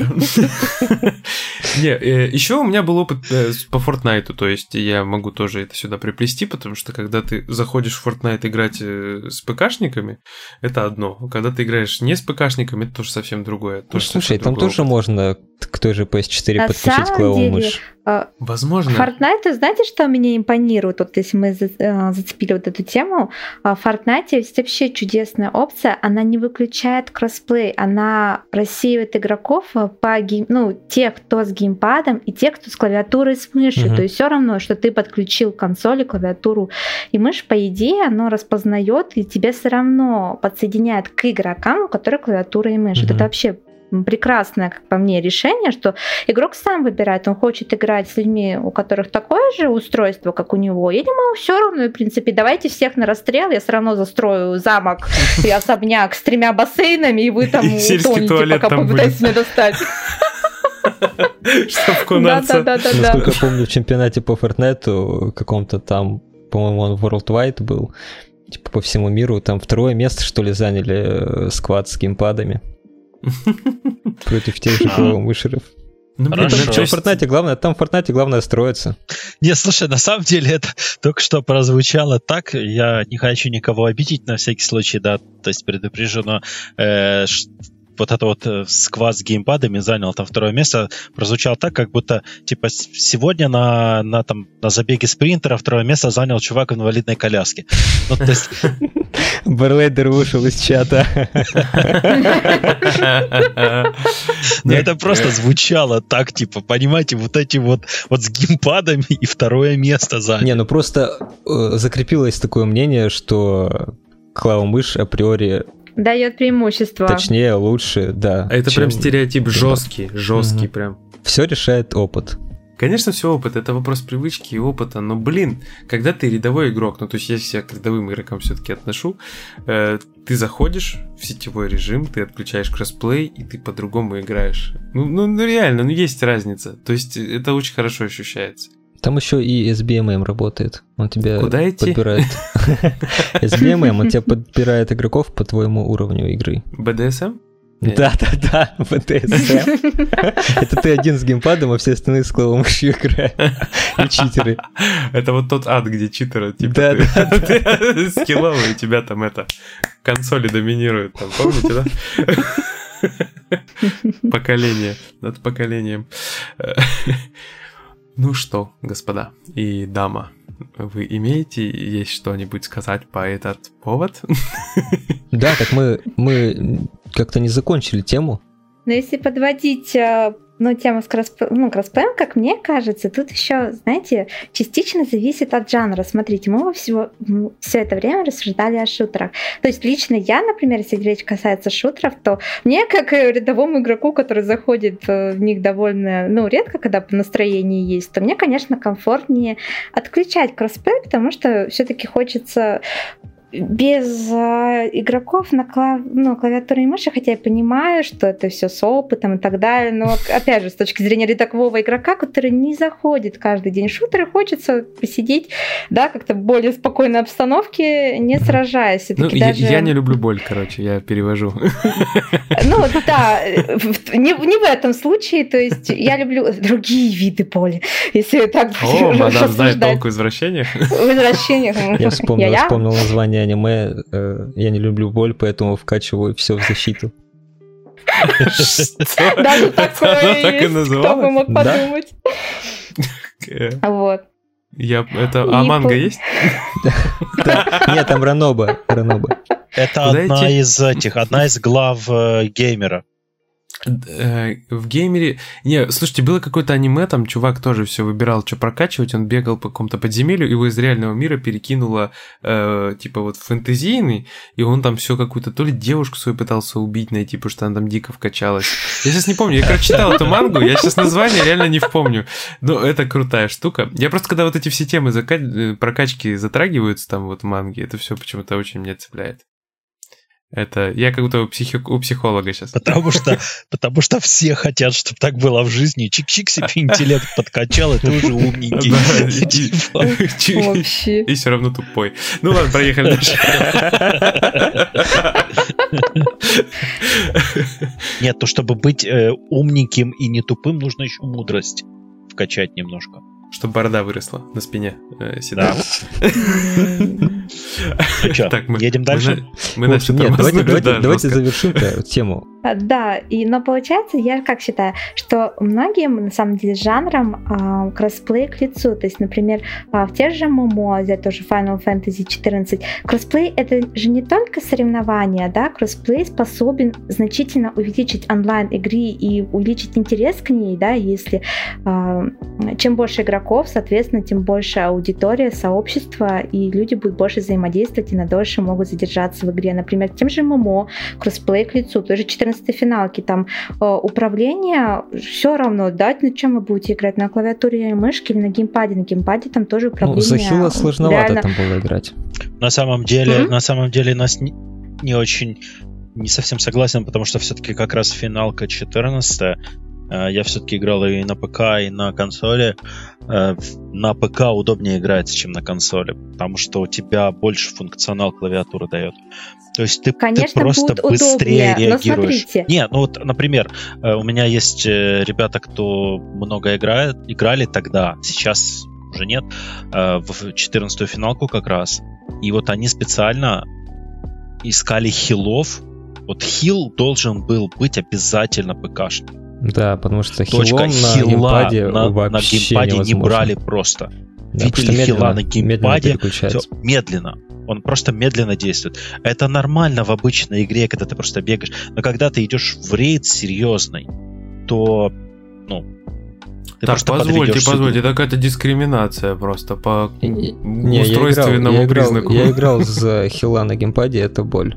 Не, э, еще у меня был опыт э, по Fortnite, то есть я могу тоже это сюда приплести, потому что когда ты заходишь в Fortnite играть э, с ПКшниками, это одно. Когда ты играешь не с ПКшниками, это тоже совсем другое. Ну, слушай, там тоже можно к той же PS4 На подключить самом клаву деле, мышь. А, Возможно. Fortnite, знаете, что меня импонирует, вот если мы э, зацепили вот эту тему, а, в Fortnite есть вообще чудесная опция, она не выключает кроссплей, она рассеивает игроков э, по гейм, ну, тех, кто с геймпадом и тех, кто с клавиатурой и с мышью, Мгм. то есть все равно, что ты подключил консоли, клавиатуру и мышь, по идее, оно распознает и тебе все равно подсоединяет к игрокам, у которых клавиатура и мышь. Вот Мгм. это вообще прекрасное, как по мне, решение, что игрок сам выбирает, он хочет играть с людьми, у которых такое же устройство, как у него, или ему все равно, в принципе, давайте всех на расстрел, я все равно застрою замок и особняк с тремя бассейнами, и вы там И утонете, пока попытаетесь меня достать. Чтоб кунаться. Да-да-да-да-да. Насколько я помню, в чемпионате по Fortnite каком-то там, по-моему, он Worldwide был, типа по всему миру, там второе место, что ли, заняли э, сквад с геймпадами против тех же клавомышеров. Ну, блин, Хорошо. Что то в Fortnite главное, там в Fortnite главное строиться. Не, слушай, на самом деле это только что прозвучало так. Я не хочу никого обидеть на всякий случай, да, то есть предупрежу, но э, вот это вот э, сквад с геймпадами занял там второе место, прозвучало так, как будто типа сегодня на, на, там, на забеге спринтера второе место занял чувак в инвалидной коляске. Ну, то есть Барлейдер вышел из чата. Ну, это просто звучало так, типа, понимаете, вот эти вот, вот с геймпадами и второе место заняли. Не, ну просто э, закрепилось такое мнение, что клава-мышь априори Дает преимущество. точнее, лучше, да. А Это чем прям стереотип жесткий, жесткий Мгм. прям. Все решает опыт. Конечно, все опыт, это вопрос привычки и опыта, но, блин, когда ты рядовой игрок, ну, то есть я себя к рядовым игрокам все-таки отношу, э, ты заходишь в сетевой режим, ты отключаешь кроссплей, и ты по-другому играешь. Ну, ну, ну, реально, ну, есть разница. То есть это очень хорошо ощущается. Там еще и SBMM работает. Он тебя Куда идти? подбирает. SBMM, он тебя подбирает игроков по твоему уровню игры. БДСМ? Нет. Да-да-да, ВТСМ. Это ты один с геймпадом, а все остальные с клавом мышью играют. И читеры. Это вот тот ад, где читеры, типа, Да, ты, да, ты скилловый, тебя там это, консоли доминируют, там, помните, да? Поколение, над поколением. Ну что, господа и дама, вы имеете есть что-нибудь сказать по этот повод? Да, так мы, мы как-то не закончили тему. Но если подводить э, ну, тему с кросс, ну, кроссплеем, как мне кажется, тут еще, знаете, частично зависит от жанра. Смотрите, мы всего, все это время рассуждали о шутерах. То есть лично я, например, если речь касается шутеров, то мне, как рядовому игроку, который заходит э, в них довольно, ну, редко, когда по настроению есть, то мне, конечно, комфортнее отключать кроссплей, потому что все-таки хочется без э, игроков на клав... ну, клавиатуре и мыши, хотя я понимаю, что это все с опытом и так далее, но опять же, с точки зрения рядового игрока, который не заходит каждый день в шутеры, хочется посидеть, да, как-то в более спокойной обстановке, не сражаясь. Ну, Всё-таки я, даже... я не люблю боль, короче, я перевожу. Ну да, не, не в этом случае, то есть я люблю другие виды боли, если так О, мадам знает рассуждать. толк в извращениях. Я вспомнил, Я-я? вспомнил название аниме. э, Я не люблю боль, поэтому вкачиваю все в защиту. Даже такое Оно так и есть, кто бы мог подумать. Э, Вот. Я, это, а манга есть? Нет, там Раноба. Раноба. Это одна из этих, одна из глав э, геймера. Э, В геймере... Не, слушайте, было какое-то аниме, там чувак тоже все выбирал, что прокачивать, он бегал по какому-то подземелью, его из реального мира перекинуло, э, типа, вот фэнтезийный, и он там все какую-то, то ли девушку свою пытался убить, найти, потому что она там дико вкачалась. Я сейчас не помню, я, короче, читал эту мангу, я сейчас название реально не вспомню. Но это крутая штука. Я просто, когда вот эти все темы э, прокачки затрагиваются там вот в манге, это все почему-то очень меня цепляет. Это я как будто у, психи- у психолога сейчас. Потому что, потому что все хотят, чтобы так было в жизни. Чик-чик себе интеллект подкачал, и ты уже умненький. Да, и- Типа, Вообще. И все равно тупой. Ну ладно, проехали дальше. Нет, то чтобы быть э, умненьким и не тупым, нужно еще мудрость вкачать немножко. Чтобы борода выросла на спине э, седая. Ну чё, Так, мы- едем мы дальше? Мы общем, нет, давайте, давайте, да, давайте завершим тему. А, Да, и, но получается, я как считаю, что многим, на самом деле, жанрам а, кроссплей к лицу. То есть, например, а, в тех же ММО, взять тоже Final Fantasy 14, кроссплей — это же не только соревнования, да, кроссплей способен значительно увеличить онлайн игры и увеличить интерес к ней, да, если чем больше игроков, соответственно, тем больше аудитория, сообщество, и люди будут больше взаимодействовать и на дольше могут задержаться в игре. Например, тем же ММО, кроссплей к лицу, той же 14 финалки, там э, управление все равно, да, на чем вы будете играть, на клавиатуре и мышке или на геймпаде. На геймпаде там тоже Ну, управление. за хила сложновато реально- там было играть. На самом деле, Мгм. на самом деле нас не, не очень не совсем согласен, потому что все-таки как раз финалка 14 э, я все-таки играл и на ПК, и на консоли. Э, На ПК удобнее играется, чем на консоли, потому что у тебя больше функционал клавиатуры дает. То есть ты, ты Конечно, просто будет быстрее удобнее, но реагируешь. смотрите. Не, ну вот, например, э, у меня есть э, ребята, кто много играет, играли тогда, сейчас уже нет, э, в 14-ю финалку как раз. И вот они специально искали хилов. Вот хил должен был быть обязательно ПКшным. Да, потому что Точка хилом на хила геймпаде на, на вообще геймпаде не брали просто. Да, видели хила медленно- на медленно геймпаде, всё медленно. Он просто медленно действует. Это нормально в обычной игре, когда ты просто бегаешь. Но когда ты идешь в рейд серьезный, то, ну, ты Так, позвольте, позвольте, это какая-то дискриминация просто по Не, я играл, устройственному я играл, признаку. я играл за хила на геймпаде, это боль.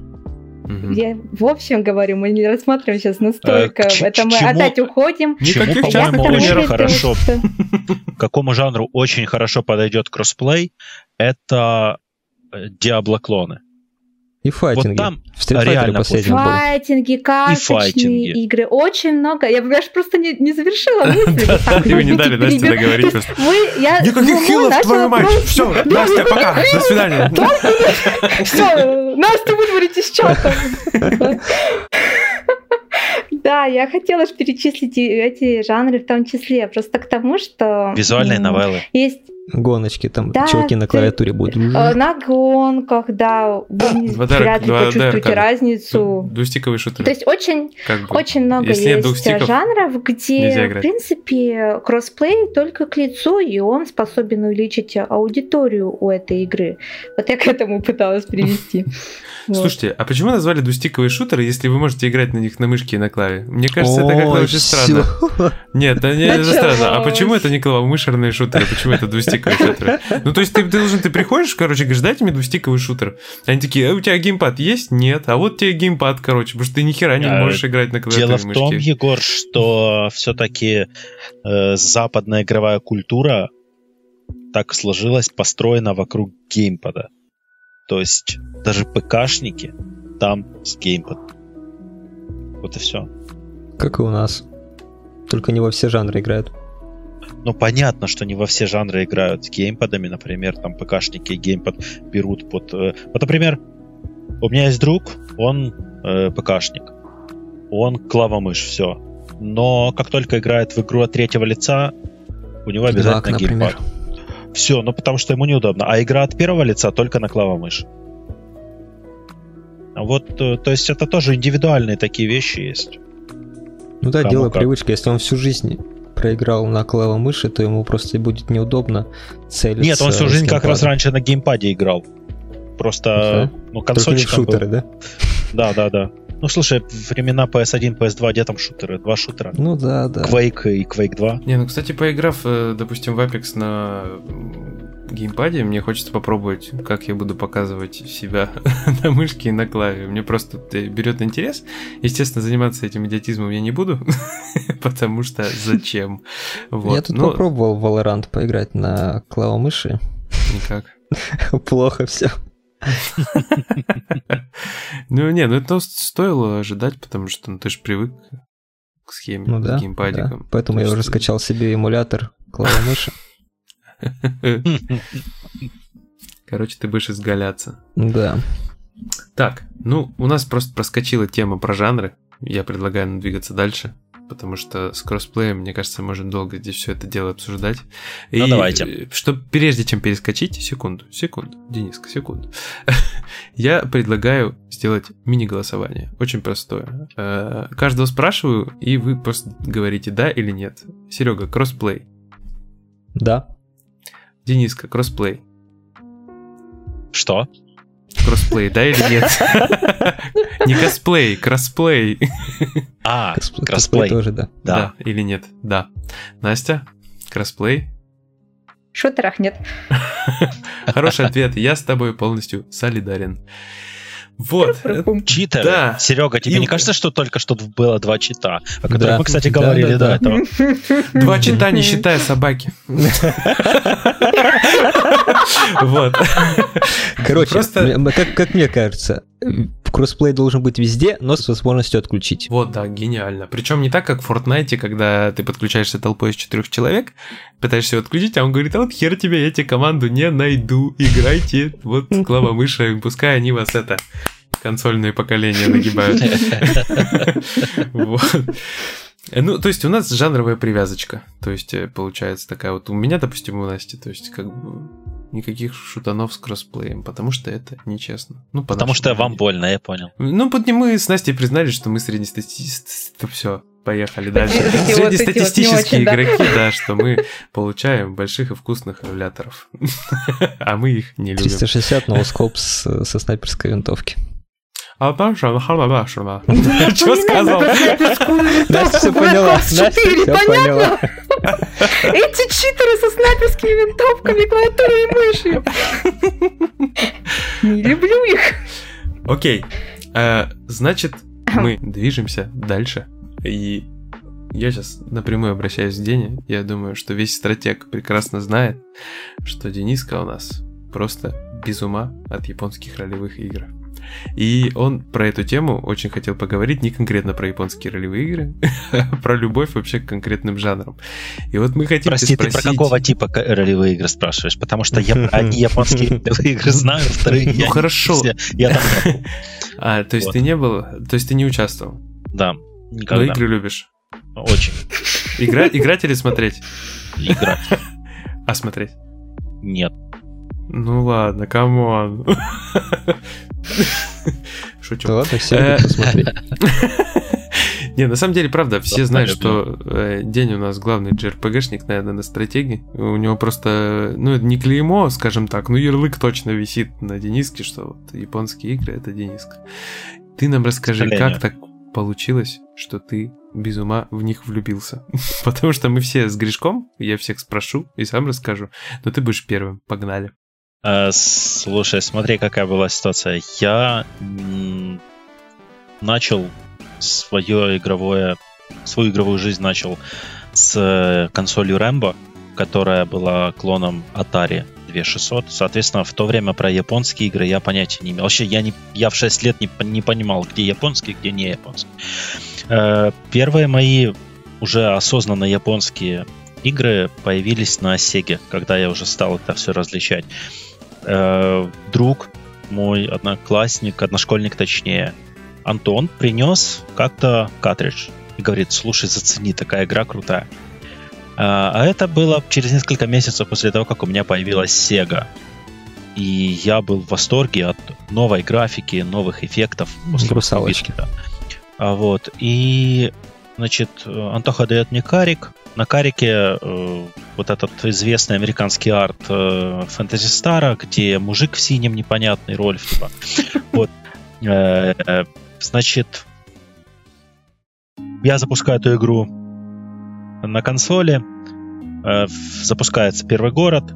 Я в общем говорю, мы не рассматриваем сейчас настолько. Э, это мы чему- опять уходим. Никаких очень примеров. хорошо. какому жанру очень хорошо подойдет кроссплей, это э, Диабло-клоны. И файтинги. там в Street реально последнем был. Файтинги, карточные файтинги. игры, очень много. Я, я ж просто не, не завершила мысль. Вы не дали Насте договорить Никаких хилов, твою мать! Все, Настя, пока, до свидания. Все, Настю выдворить из чата. Да, я хотела же перечислить эти жанры в том числе, просто к тому, что... Визуальные новеллы. Есть Гоночки, там Да, чуваки на ты- клавиатуре будут. э, на гонках, да, вы вряд ли почувствуете разницу. Двустиковый шутер. То есть очень как бы. Очень много Если есть стиков, жанров, где, в принципе, кроссплей только к лицу, и он способен увеличить аудиторию у этой игры. Вот я к этому пыталась привести. Слушайте, а почему назвали двустиковые шутеры, если вы можете играть на них на мышке и на клаве? Мне кажется, это как-то очень странно. Нет, это странно. А почему это не клавомышерные шутеры? Почему это двустиковые шутеры? Ну, то есть ты, ты должен, ты приходишь, короче, говоришь, дайте мне двустиковый шутер. Они такие, а у тебя геймпад есть? Нет. А вот тебе геймпад, короче, потому что ты ни хера не А, можешь играть на клавиатуре Дело в том. Егор, что все-таки западная игровая культура так сложилась, построена вокруг геймпада. То есть даже ПКшники там с геймпадом. Вот и все. Как и у нас. Только не во все жанры играют. Ну, понятно, что не во все жанры играют с геймпадами, например, там ПКшники геймпад берут под... э, Вот, например, у меня есть друг, он э, ПКшник, он клава-мышь, все. Но как только играет в игру от третьего лица, у него обязательно например. геймпад. Все, ну потому что ему неудобно. А игра от первого лица только на клава-мышь. А Вот, э, то есть это тоже индивидуальные такие вещи есть. Ну да, Кому дело как. привычки. Если он всю жизнь проиграл на клавомыши, то ему просто будет неудобно целиться. Нет, он всю жизнь как раз раньше на геймпаде играл. Просто, ну, Только не в консольчиком был. шутеры, да? Да, да, да. Ну, слушай, времена PS1, PS2, где там шутеры? Два шутера. Ну да, да. Quake и Quake 2. Не, ну, кстати, поиграв, э, допустим, в Apex на геймпаде, мне хочется попробовать, как я буду показывать себя на мышке и на клаве. Мне просто берет интерес. Естественно, заниматься этим идиотизмом я не буду, потому что зачем? Вот. Я тут ну, попробовал в Valorant поиграть на клавомыши. никак. Плохо все. Ну, не, ну это стоило ожидать, потому что ну, ты же привык к схеме Ну да, с да. геймпадиком. Поэтому То я уже скачал себе эмулятор клавомыши. Короче, ты будешь изгаляться. Да. Так, ну, у нас просто проскочила тема про жанры. Я предлагаю двигаться дальше, потому что с кроссплеем, мне кажется, можем долго здесь все это дело обсуждать. Ну, давайте. Что прежде чем перескочить, секунду, секунду, Дениска, секунду. Я предлагаю сделать мини-голосование. Очень простое. Э, Каждого спрашиваю, и вы просто говорите да или нет. Серега, кроссплей. Да. Дениска, кроссплей. Что? Кроссплей, да или нет? Не косплей, кроссплей. А, косплей. тоже, да. Да. или нет? Да. Настя, кроссплей. В шутерах нет. Хороший ответ. Я с тобой полностью солидарен. Вот. Читеры. Да. Серега, тебе И- не кажется, что только что было два чита, о которых Да. мы, кстати, Да, говорили да, до да. этого? Два чита, не считая собаки. Вот. Короче, как, мне кажется, кроссплей должен быть везде, но с возможностью отключить. Вот, да, гениально. Причем не так, как в Fortnite, когда ты подключаешься толпой из четырех человек, пытаешься его отключить, а он говорит, а вот хер тебе, я тебе команду не найду, играйте, вот клава мыши, пускай они вас это консольное поколение нагибают. Э, Ну, то есть у нас жанровая привязочка. То есть э, получается такая вот у меня, допустим, у Насти, то есть как бы никаких шутанов с кроссплеем, потому что это нечестно. Ну, по Потому что вам мнению. больно, я понял. Ну, под мы с Настей признали, что мы среднестатистические. Все. Поехали дальше. Среднестатистические игроки, да, что мы получаем больших и вкусных эмуляторов. А мы их не любим. 360 ноускоп со снайперской винтовки. А там что, ха-ла-ла, шума. Что сказал? Настя все поняла. Настя четыре, все поняла. Эти читеры со снайперскими винтовками, клавиатурой и мышью. Не люблю их. Окей. Э, Значит, мы движемся дальше. И я сейчас напрямую обращаюсь к Дене. Я думаю, что весь стратег прекрасно знает, что Дениска у нас просто без ума от японских ролевых игр. И он про эту тему очень хотел поговорить, не конкретно про японские ролевые игры, а про любовь вообще к конкретным жанрам. И вот мы хотим Прости, тебя ты про спросить... какого типа ролевые игры спрашиваешь? Потому что я одни японские ролевые игры знаю, вторые я Ну хорошо. Я там. А, то есть ты не был, то есть ты не участвовал, Да, но никогда. игры любишь. Очень. Игра, играть или смотреть? Играть. А смотреть? Нет. Ну ладно, come on. Шучу. Да ладно, все Э, посмотреть. Не, на самом деле, правда, все знают, что э, День у нас главный JRPG-шник, наверное, на стратегии. У него просто, ну, это не клеймо, скажем так, но ярлык точно висит на Дениске, что вот японские игры — это Дениска. Ты нам расскажи, как так получилось, что ты без ума в них влюбился? Потому что мы все с грешком, я всех спрошу и сам расскажу, но ты будешь первым. Погнали. Э, Слушай, смотри, какая была ситуация. Я начал свое игровое, свою игровую жизнь начал с э, консолью Rambo, которая была клоном Atari 2600. Соответственно, в то время про японские игры я понятия не имел. Вообще, я, не, я в 6 лет не, не понимал, где японские, где не японские. Э, Первые мои уже осознанно японские игры появились на Sega, когда я уже стал это все различать. Э, Друг, мой одноклассник, одношкольник точнее, Антон принес как-то картридж и говорит, слушай, зацени, такая игра крутая. А а это было через несколько месяцев после того, как у меня появилась Sega. И я был в восторге от новой графики, новых эффектов. после Русалочки. А вот. И, значит, э, Антоха дает мне карик. На карике э, вот этот известный американский арт э, Фэнтези Стара, где мужик в синем непонятный Рольф, типа. Вот. Э, э, Значит, я запускаю эту игру на консоли. Э, Запускается первый город.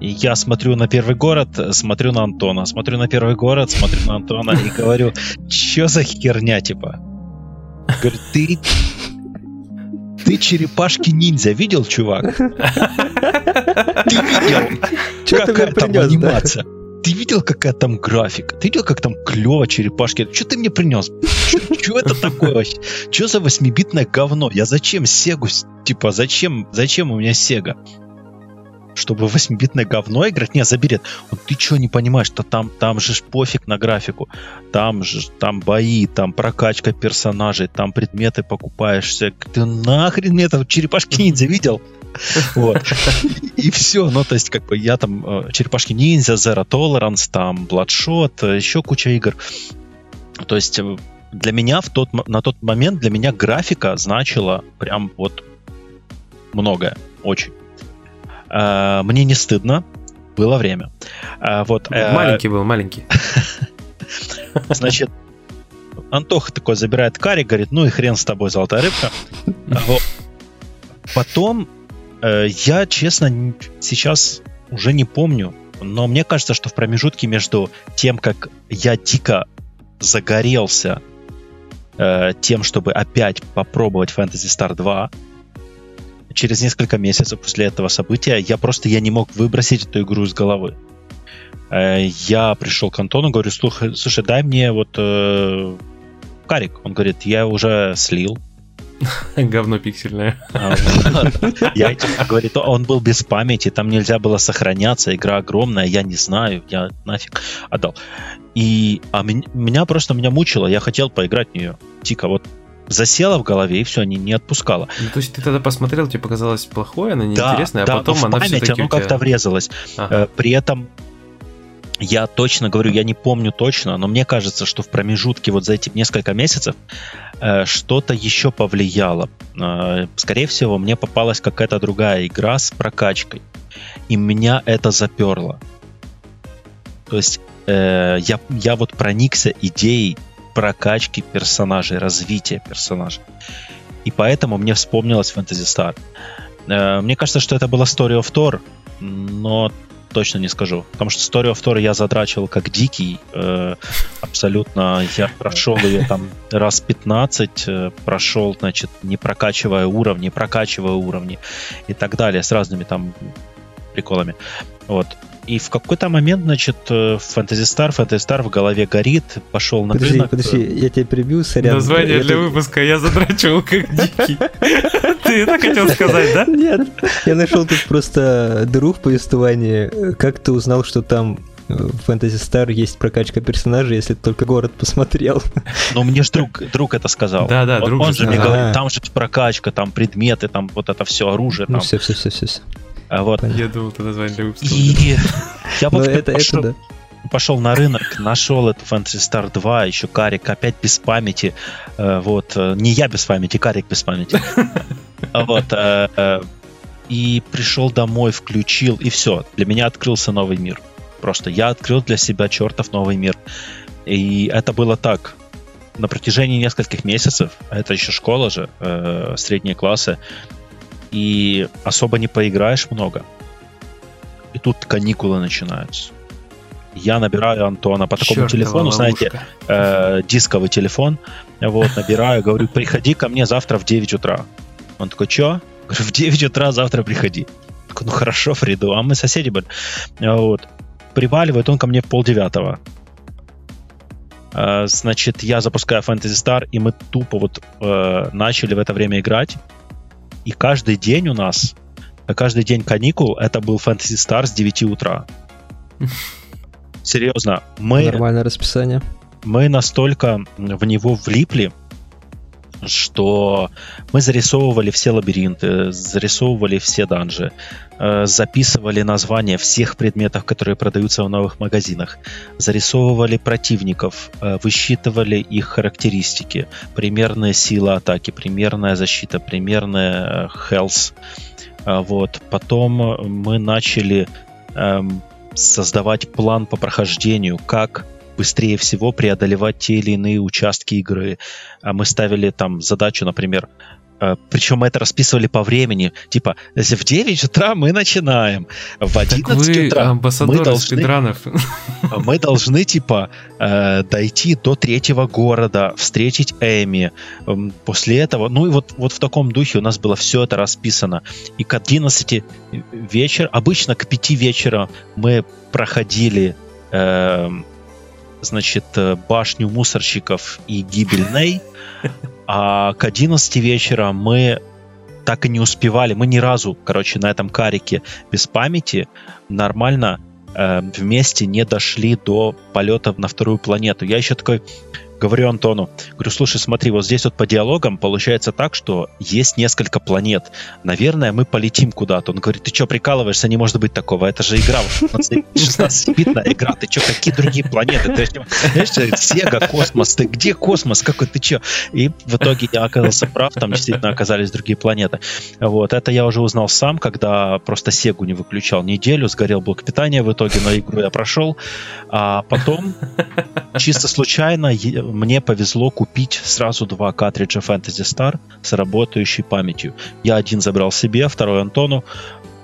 И я смотрю на первый город, смотрю на Антона, смотрю на первый город, смотрю на Антона и говорю, что за херня, типа? Говорю, ты... Ты черепашки-ниндзя видел, чувак? Ты видел? Какая там анимация? Ты видел, какая там графика? Ты видел, как там клево черепашки? Что ты мне принес? Что это такое вообще? Что за восьмибитное говно? Я зачем Сегу? Типа, зачем, зачем у меня Сега? Чтобы в восьмибитное говно играть? Не. Вот ты что не понимаешь? что там, там же пофиг на графику. Там же там бои, там прокачка персонажей, там предметы покупаешься. Ты нахрен мне это черепашки ниндзя видел? Вот. И все. Ну, то есть, как бы я там э, черепашки ниндзя, Zero Tolerance, там Bloodshot, э, еще куча игр. То есть э, для меня в тот, на тот момент для меня графика значила прям вот многое, очень. Э, Мне не стыдно, было время. А Вот, э, Маленький был, маленький. Значит, Антоха такой забирает карик, говорит, ну и хрен с тобой, золотая рыбка. Вот. Потом, э, я, честно, сейчас уже не помню, но мне кажется, что в промежутке между тем, как я дико загорелся э, тем, чтобы опять попробовать Fantasy Star 2, через несколько месяцев после этого события я просто я не мог выбросить эту игру из головы. Э, Я пришел к Антону, говорю, слушай, слушай дай мне вот э, карик. Он говорит, я уже слил. Говно пиксельное. А, Я, говорит, он был без памяти, там нельзя было сохраняться, игра огромная, я не знаю, я нафиг отдал. И а мен- меня просто меня мучило, я хотел поиграть в нее. Тика вот засела в голове и все, не, не отпускала. Ну, то есть ты тогда посмотрел, тебе показалось плохое, она Да, неинтересная, да, а потом в она память все-таки оно как-то врезалось. Ага. Э, При этом я точно говорю, я не помню точно, но мне кажется, что в промежутке вот за эти несколько месяцев э, что-то еще повлияло. Э, скорее всего, мне попалась какая-то другая игра с прокачкой, и меня это заперло. То есть э, я, я вот проникся идеей прокачки персонажей, развития персонажей. И поэтому мне вспомнилась Fantasy Star. Э, мне кажется, что это была Story of Thor, но точно не скажу. Потому что Story of Thor я задрачивал как дикий. Э, абсолютно. Я прошел ее там раз 15. Э, прошел, значит, не прокачивая уровни, прокачивая уровни и так далее. С разными там приколами. Вот. И в какой-то момент, значит, Fantasy Star, Fantasy Star в голове горит, пошел на Подожди, рынок. подожди, я тебя прибью, сорян. Название Это- для выпуска я задрачивал как дикий. Ты это хотел сказать, да? Нет, я нашел тут просто дыру в повествовании. Как ты узнал, что там э, в Fantasy Star есть прокачка персонажей, если ты только город посмотрел? Но мне же друг, друг это сказал. Да, да, он, друг он же мне говорит, там же прокачка, там предметы, там вот это все оружие. Ну Там. все, все, все, все, все. А вот. Я думал, это название для выпуска. И я, в Ну общем, это, это пошел, да. пошел на рынок, нашел эту Fantasy Star 2, еще Карик опять без памяти. Э, Вот, э, не я без памяти, Карик без памяти. А Вот, э, э, и пришел домой, включил, и все. Для меня открылся новый мир. Просто я открыл для себя чертов новый мир. И это было так. На протяжении нескольких месяцев, а это еще школа же, э, средние классы, и особо не поиграешь много. И тут каникулы начинаются. Я набираю Антона по такому Чёртова телефону, знаете, ловушка. э, дисковый телефон. Вот, набираю, говорю, приходи ко мне завтра в 9 утра. Он такой, чё? Говорю, в 9 утра завтра приходи. Такой, ну хорошо, приду. А мы соседи были. Вот. Приваливает он ко мне в полдевятого. Э, Значит, я запускаю Fantasy Star, и мы тупо вот э, начали в это время играть. И каждый день у нас, каждый день каникул, это был Fantasy Star с 9 утра. Серьезно, мы Нормальное расписание. мы настолько в него влипли, что мы зарисовывали все лабиринты, зарисовывали все данжи, э, записывали названия всех предметов, которые продаются в новых магазинах, зарисовывали противников, э, высчитывали их характеристики, примерная сила атаки, примерная защита, примерная э, health. А Вот. Потом мы начали эм, создавать план по прохождению, как быстрее всего преодолевать те или иные участки игры. А Мы ставили там задачу, например, э, причем мы это расписывали по времени. Типа, если в 9 утра мы начинаем, в 11 Так вы утра мы должны- спидранов. мы должны, типа, э, дойти до третьего города, встретить Эми. Эм, После этого, ну и вот, вот в таком духе у нас было все это расписано. И к 11 вечера, обычно к 5 вечера мы проходили, эм, значит, э, башню мусорщиков и гибель Ней, а к 11 вечера мы так и не успевали, мы ни разу, короче, на этом карике без памяти нормально э, вместе не дошли до полета на вторую планету. Я еще такой говорю Антону, говорю, слушай, смотри, вот здесь вот по диалогам получается так, что есть несколько планет. Наверное, мы полетим куда-то. Он говорит, ты что, прикалываешься? Не может быть такого. Это же игра, 16-битная игра. Ты что, какие другие планеты? Ты знаешь, Сега, космос. Ты где космос? Какой ты что? И в итоге я оказался прав, там действительно оказались другие планеты. Вот, это я уже узнал сам, когда просто Сегу не выключал неделю, сгорел блок питания в итоге, но игру я прошел. А потом, чисто случайно, мне повезло купить сразу два картриджа Fantasy Star с работающей памятью. Я один забрал себе, второй Антону,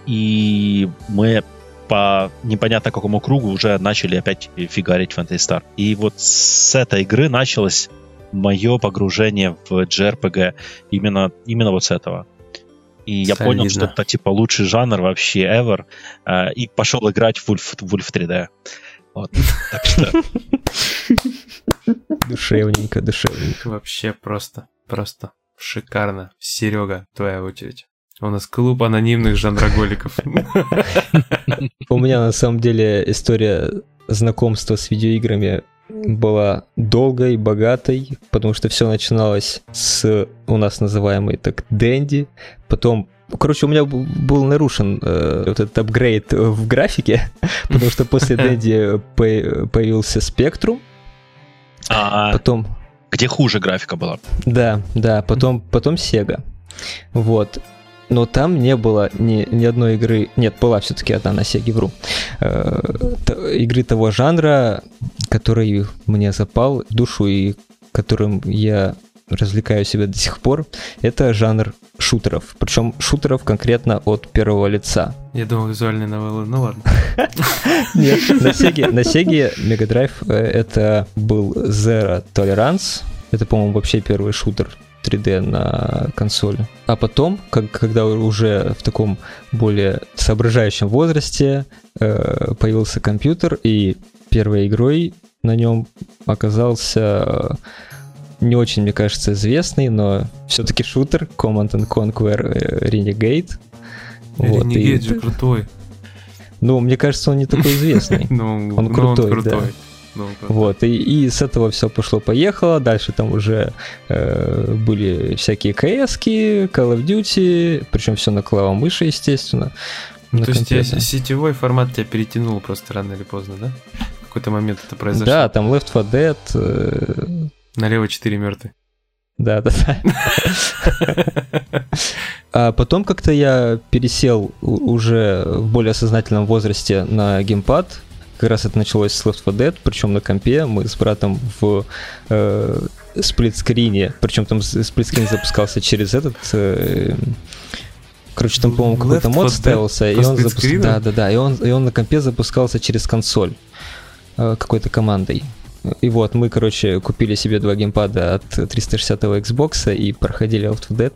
и мы по непонятно какому кругу уже начали опять фигарить Fantasy Star. И вот с этой игры началось мое погружение в JRPG именно, именно вот с этого. И я понял, что это типа лучший жанр вообще ever. э, И пошел играть в Wolf, Wolf 3D. Вот. Так что Душевненько, душевненько. Вообще просто, просто шикарно. Серега, твоя очередь. У нас клуб анонимных жанроголиков. У меня на самом деле история знакомства с видеоиграми была долгой, богатой, потому что все начиналось с у нас называемой так Дэнди, потом Короче, у меня был нарушен э, вот этот апгрейд в графике, потому что после Дэнди появился Спектрум. А, потом... Где хуже графика была. Да, да, потом, потом Sega. Вот. Но там не было ни, ни одной игры... Нет, была все-таки одна на Sega, вру. Э, игры того жанра, который мне запал в душу и которым я развлекаю себя до сих пор, это жанр шутеров. Причем шутеров конкретно от первого лица. Я думал, визуальные новеллы, ну ладно. Нет, на Sega, на Sega Mega Drive э, это был Zero Tolerance. Это, по-моему, вообще первый шутер 3D на консоли. А потом, как, когда уже в таком более соображающем возрасте э, появился компьютер, и первой игрой на нем оказался не очень, мне кажется, известный, но все-таки шутер Command and Conquer э, Renegade. Вот, Renegade и... же крутой. Ну, мне кажется, он не такой известный. Ну, он крутой, да. Вот, и, и с этого все пошло-поехало. Дальше там уже э, были всякие КСки, Call of Duty, причем все на клавомыши, естественно. Ну, то есть тебя, сетевой формат тебя перетянул просто рано или поздно, да? В какой-то момент это произошло. Да, там Left 4 Dead, э, Налево 4 мертвые. Да, да, да. А потом как-то я пересел уже в более сознательном возрасте на геймпад. Как раз это началось с Left 4 Dead, причем на компе. Мы с братом в э, сплитскрине, причем там сплитскрин запускался через этот... Э, короче, там, по-моему, какой-то мод ставился, и он запускался... Да, да, да, и он, и он на компе запускался через консоль э, какой-то командой. И вот мы, короче, купили себе два геймпада от 360-го Xbox и проходили Out of Dead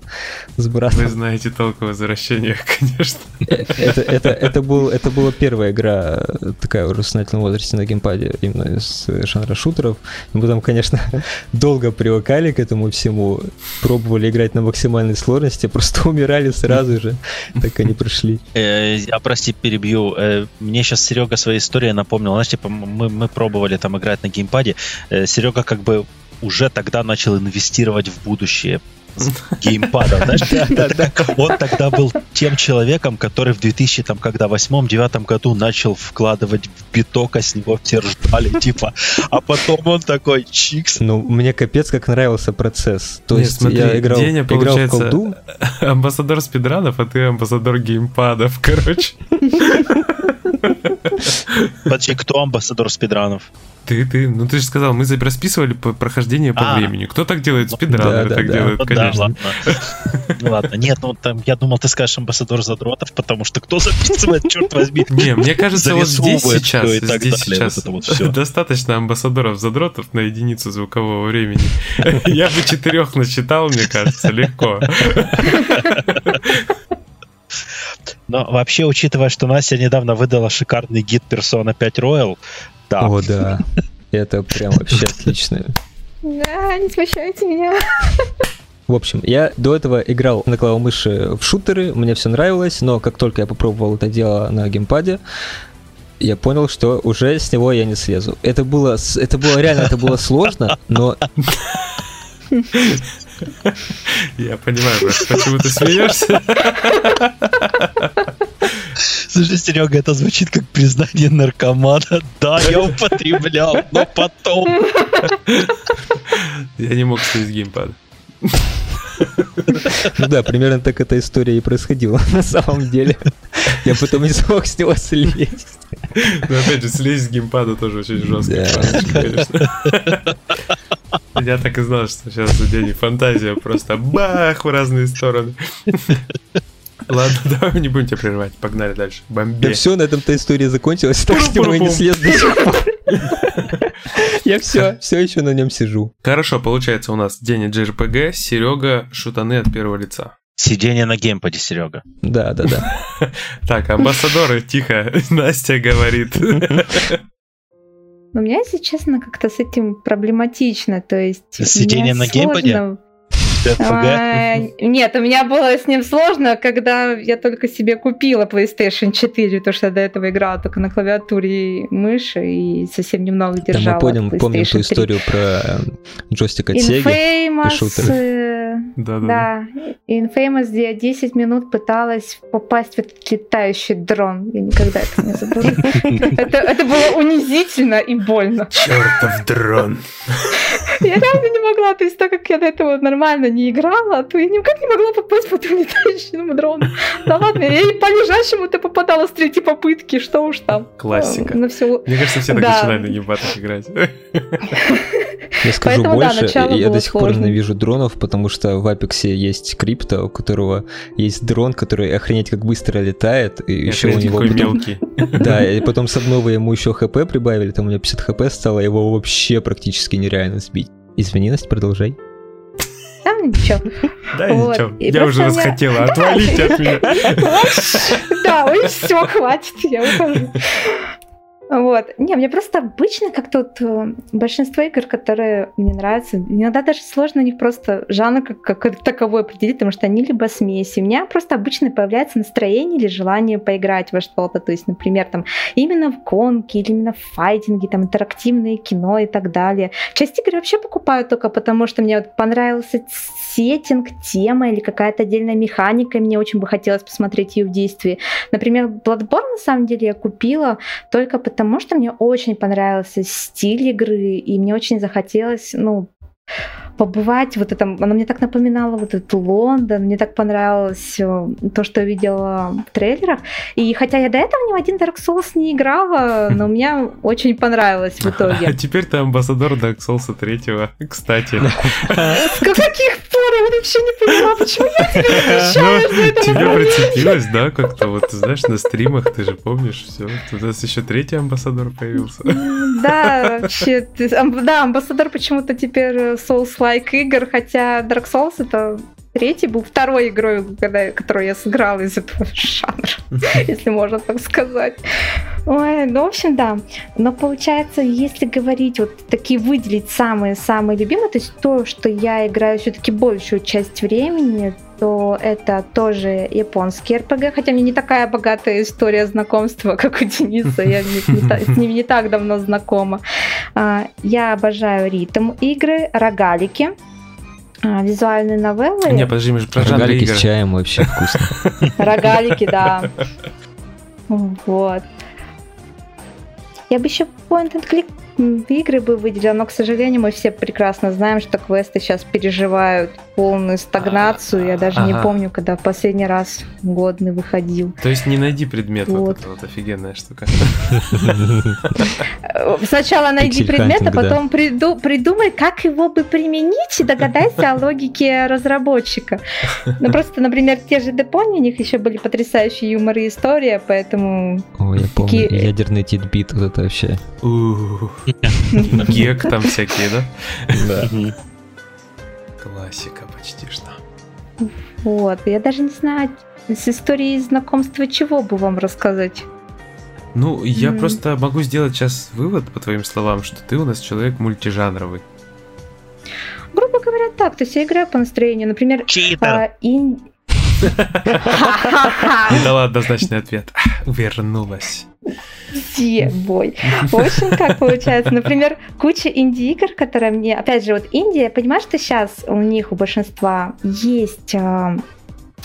с братом. Вы знаете толк в возвращениях, конечно. Это, это, это, был, это была первая игра такая в сознательном возрасте на геймпаде, именно из жанра шутеров. Мы там, конечно, долго привыкали к этому всему, пробовали играть на максимальной сложности, просто умирали сразу же, так они прошли. Э, я, прости, перебью. Э, мне сейчас Серега своей историей напомнил. Знаешь, типа, мы, мы пробовали там играть на геймпаде, геймпаде, э, Серега как бы уже тогда начал инвестировать в будущее с геймпадом, знаешь? Он тогда был тем человеком, который в 2000, там, когда, восьмом-девятом году начал вкладывать в биток, а с него все ржали, типа, а потом он такой, чикс. Ну, мне капец как нравился процесс. То есть я играл, играл в колду. амбассадор спидранов, а ты амбассадор геймпадов, короче. Подожди, кто амбассадор спидранов? Ты, ты, ну ты же сказал, мы расписывали по прохождение по а, времени. Кто так делает? Спидранеры да, так да, делают, да. конечно. Да, ладно. ну ладно, нет, ну там, я думал, ты скажешь амбассадор задротов, потому что кто записывает, черт возьми. Не, мне кажется, вот здесь сейчас, здесь сейчас достаточно амбассадоров задротов на единицу звукового времени. Я бы четырех насчитал, мне кажется, легко. Но вообще, учитывая, что Настя недавно выдала шикарный гид Persona 5 Royal, да. О, да. Это прям вообще отлично. Да, не смущайте меня. В общем, я до этого играл на клавомыши в шутеры, мне все нравилось, но как только я попробовал это дело на геймпаде, я понял, что уже с него я не слезу. Это было, это было реально, это было сложно, но я понимаю, почему ты смеешься. Слушай, Серега, это звучит как признание наркомана. Да, я употреблял, но потом. Я не мог слезть геймпад. Ну да, примерно так эта история и происходила на самом деле. Я потом не смог с него слезть. Но опять же, слезть с геймпада тоже очень жестко, конечно. Я так и знал, что сейчас у Дени фантазия просто бах в разные стороны. Ладно, давай не будем тебя прерывать. Погнали дальше. Бомбе. Да все, на этом-то история закончилась, так что мы не слез до сих пор. Я все, все еще на нем сижу. Хорошо, получается у нас Деня JRPG, Серега шутаны от первого лица. Сидение на геймпаде, Серега. Да, да, да. Так, амбассадоры, тихо, Настя говорит. У меня, если честно, как-то с этим проблематично. То есть Сидение на геймпаде? Нет, у меня было с ним сложно, когда я только себе купила PlayStation 4, то что до этого играла только на клавиатуре и мыши и совсем немного держала. Да, мы помним, помним ту историю про э, джойстик от Sega и шутеры. Да, да. Да, Infamous, где я 10 минут пыталась попасть в этот летающий дрон. Я никогда это не забуду. Это, было унизительно и больно. Чертов дрон. Я реально не могла, то есть так как я до этого нормально не играла, то я никак не могла попасть в эту летающему дрону. Да ладно, я и по лежащему-то попадала с третьей попытки, что уж там. Классика. На всю... Мне кажется, все так Да. начинают на геймпадах играть. Я скажу Поэтому, да, больше, начало я до сих пор ненавижу дронов, потому что в Apex есть крипто, у которого есть дрон, который охренеть как быстро летает, и И еще у него какой потом- мелкий. Да, и потом с обновой ему еще хп прибавили, там у меня 50 хп стало, его вообще практически нереально сбить. Извини, Настя, продолжай. Там ничего. Да, Вот. ничего. И Я уже расхотела. Отвалите от меня. Да, ой, все, хватит, я ухожу. Вот. Не, мне просто обычно как-то вот э, большинство игр, которые мне нравятся, иногда даже сложно у них просто жанр как, как таковой определить, потому что они либо смеси. У меня просто обычно появляется настроение или желание поиграть во что-то. То есть, например, там именно в гонки или именно в файтинге, там интерактивное кино и так далее. Часть игр вообще покупаю только потому, что мне вот понравился сеттинг, тема или какая-то отдельная механика, и мне очень бы хотелось посмотреть ее в действии. Например, Bloodborne, на самом деле, я купила только потому, что мне очень понравился стиль игры, и мне очень захотелось, ну, побывать вот этом, она мне так напоминала вот этот Лондон, мне так понравилось э, то, что я видела в трейлерах, и хотя я до этого ни в один Dark Souls не играла, но мне очень понравилось в А итоге. теперь ты амбассадор Dark Souls 3, кстати. С каких пор я вообще не поняла, почему я тебе отвечаю за это Тебе прицепилось, да, как-то вот, знаешь, на стримах, ты же помнишь, все. У нас еще третий амбассадор появился. Да, вообще, да, амбассадор почему-то теперь Souls-like игр, хотя Dark Souls это третий был второй игрой, когда, которую я сыграла из этого жанра, если можно так сказать. Ой, ну, в общем, да. Но получается, если говорить, вот такие выделить самые-самые любимые, то есть то, что я играю все-таки большую часть времени, то это тоже японский РПГ, хотя мне не такая богатая история знакомства, как у Дениса, я не- не та- с ними не так давно знакома. А, Я обожаю ритм игры, рогалики, а, визуальные новеллы. Не, подожди, мы же про Рогалики игр. с чаем вообще вкусно. Рогалики, да. Вот. Я бы еще point and click игры бы выделила, но, к сожалению, мы все прекрасно знаем, что квесты сейчас переживают полную стагнацию. Я даже не Ага. помню, когда в последний раз годный выходил. То есть не найди предмет, вот Вот. это вот офигенная штука. Э, Сначала найди предмет, а потом приду- придумай, как его бы применить, и догадайся о логике разработчика. Ну, просто, например, те же Депони, у них еще были потрясающие юмор и история, поэтому... Ой, я помню, Такие- ядерный титбит, вот это вообще. Гек там всякие, да? Да. Классика почти что. Вот, я даже не знаю, с историей знакомства чего бы вам рассказать. Ну, я М. просто могу сделать сейчас вывод, по твоим словам, что ты у нас человек мультижанровый. Грубо говоря, так, то есть я играю по настроению. Например, Читер. а, Не дала однозначный ответ. Вернулась. Где бой? В общем, как получается, например, куча инди-игр, которые мне... Опять же, вот Индия, я понимаю, что сейчас у них, у большинства, есть а,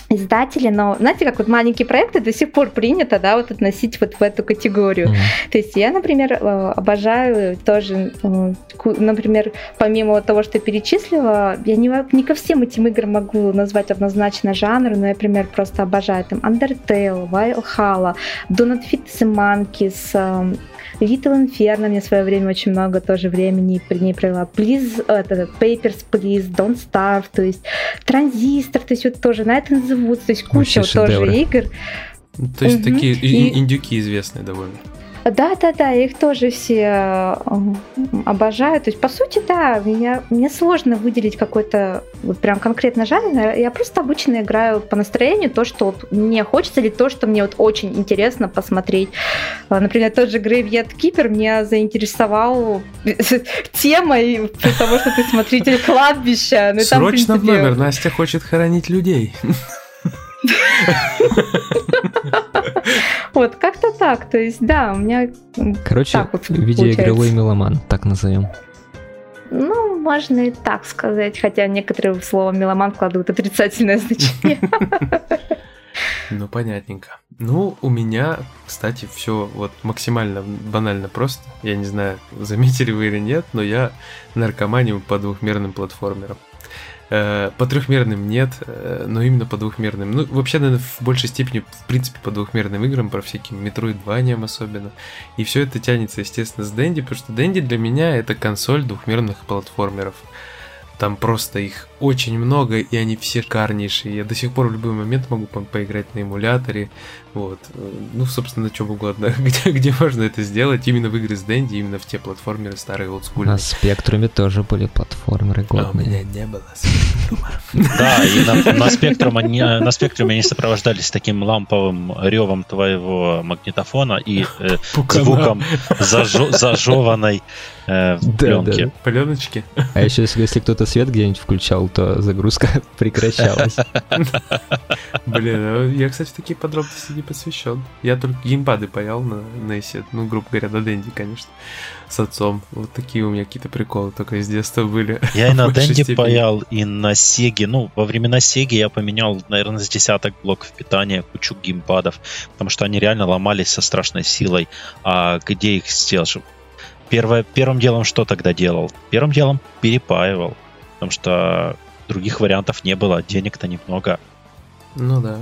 издатели, но знаете, как вот маленькие проекты до сих пор принято, да, вот относить вот в эту категорию. Мгм. То есть я, например, э, обожаю тоже, э, например, помимо того, что я перечислила, я не, не ко всем этим играм могу назвать однозначно жанр, но я, например, просто обожаю там Undertale, Valhalla, Do Not Fit the Monkeys, Little Inferno мне в свое время очень много тоже времени при ней провела. Please, это, Papers, Please, Don't Starve, то есть Транзистор, то есть вот тоже Night in the Woods, то есть куча вот тоже игр. То есть Мгм. такие И- индюки известные довольно. Да, да, да, их тоже все э, обожаю. То есть, по сути, да, меня, мне сложно выделить какой-то вот прям конкретно жанр. Я просто обычно играю по настроению то, что вот мне хочется, или то, что мне вот очень интересно посмотреть. Э, Например, тот же Graveyard Keeper меня заинтересовал темой того, что ты смотритель кладбища. Ну, там, Срочно в номер, Настя хочет хоронить людей. Вот, как-то так. То есть, да, у меня... Короче, Так вот видеоигровой меломан, так назовем. Ну, можно и так сказать, хотя некоторые в слово меломан вкладывают отрицательное значение. Ну, понятненько. Ну, у меня, кстати, все вот максимально банально просто. Я не знаю, заметили вы или нет, но я наркоманию по двухмерным платформерам. Э, по трехмерным нет, э, но именно по двухмерным. Ну, вообще, наверное, в большей степени, в принципе, по двухмерным играм, про всяким Metroidvania особенно. И все это тянется, естественно, с Дэнди, потому что Дэнди для меня это консоль двухмерных платформеров. Там просто их очень много, и они все шикарнейшие. Я до сих пор в любой момент могу по поиграть на эмуляторе. Вот. Ну, собственно, на чем угодно. где, где можно это сделать. Именно в игры с Дэнди, именно в те платформеры старые олдскульные. На Спектруме тоже были платформеры годные. А у меня не было Спектрума. Да, и на, спектруме они, на спектруме они сопровождались таким ламповым ревом твоего магнитофона и э, звуком зажеванной э, пленки. Пленочки. А еще если кто-то свет где-нибудь включал, то загрузка прекращалась. Блин, а я, кстати, в такие подробности не посвящен. Я только геймпады паял на NES, ну, грубо говоря, на Дэнди, конечно, с отцом. Вот такие у меня какие-то приколы только из детства были. Я и на Дэнди паял, и на Сеге. Ну, во времена Сеги я поменял, наверное, с десяток блоков питания, кучу геймпадов, потому что они реально ломались со страшной силой. А где их сделал? Первое, первым делом что тогда делал? Первым делом перепаивал, потому что других вариантов не было, денег-то немного. Ну да,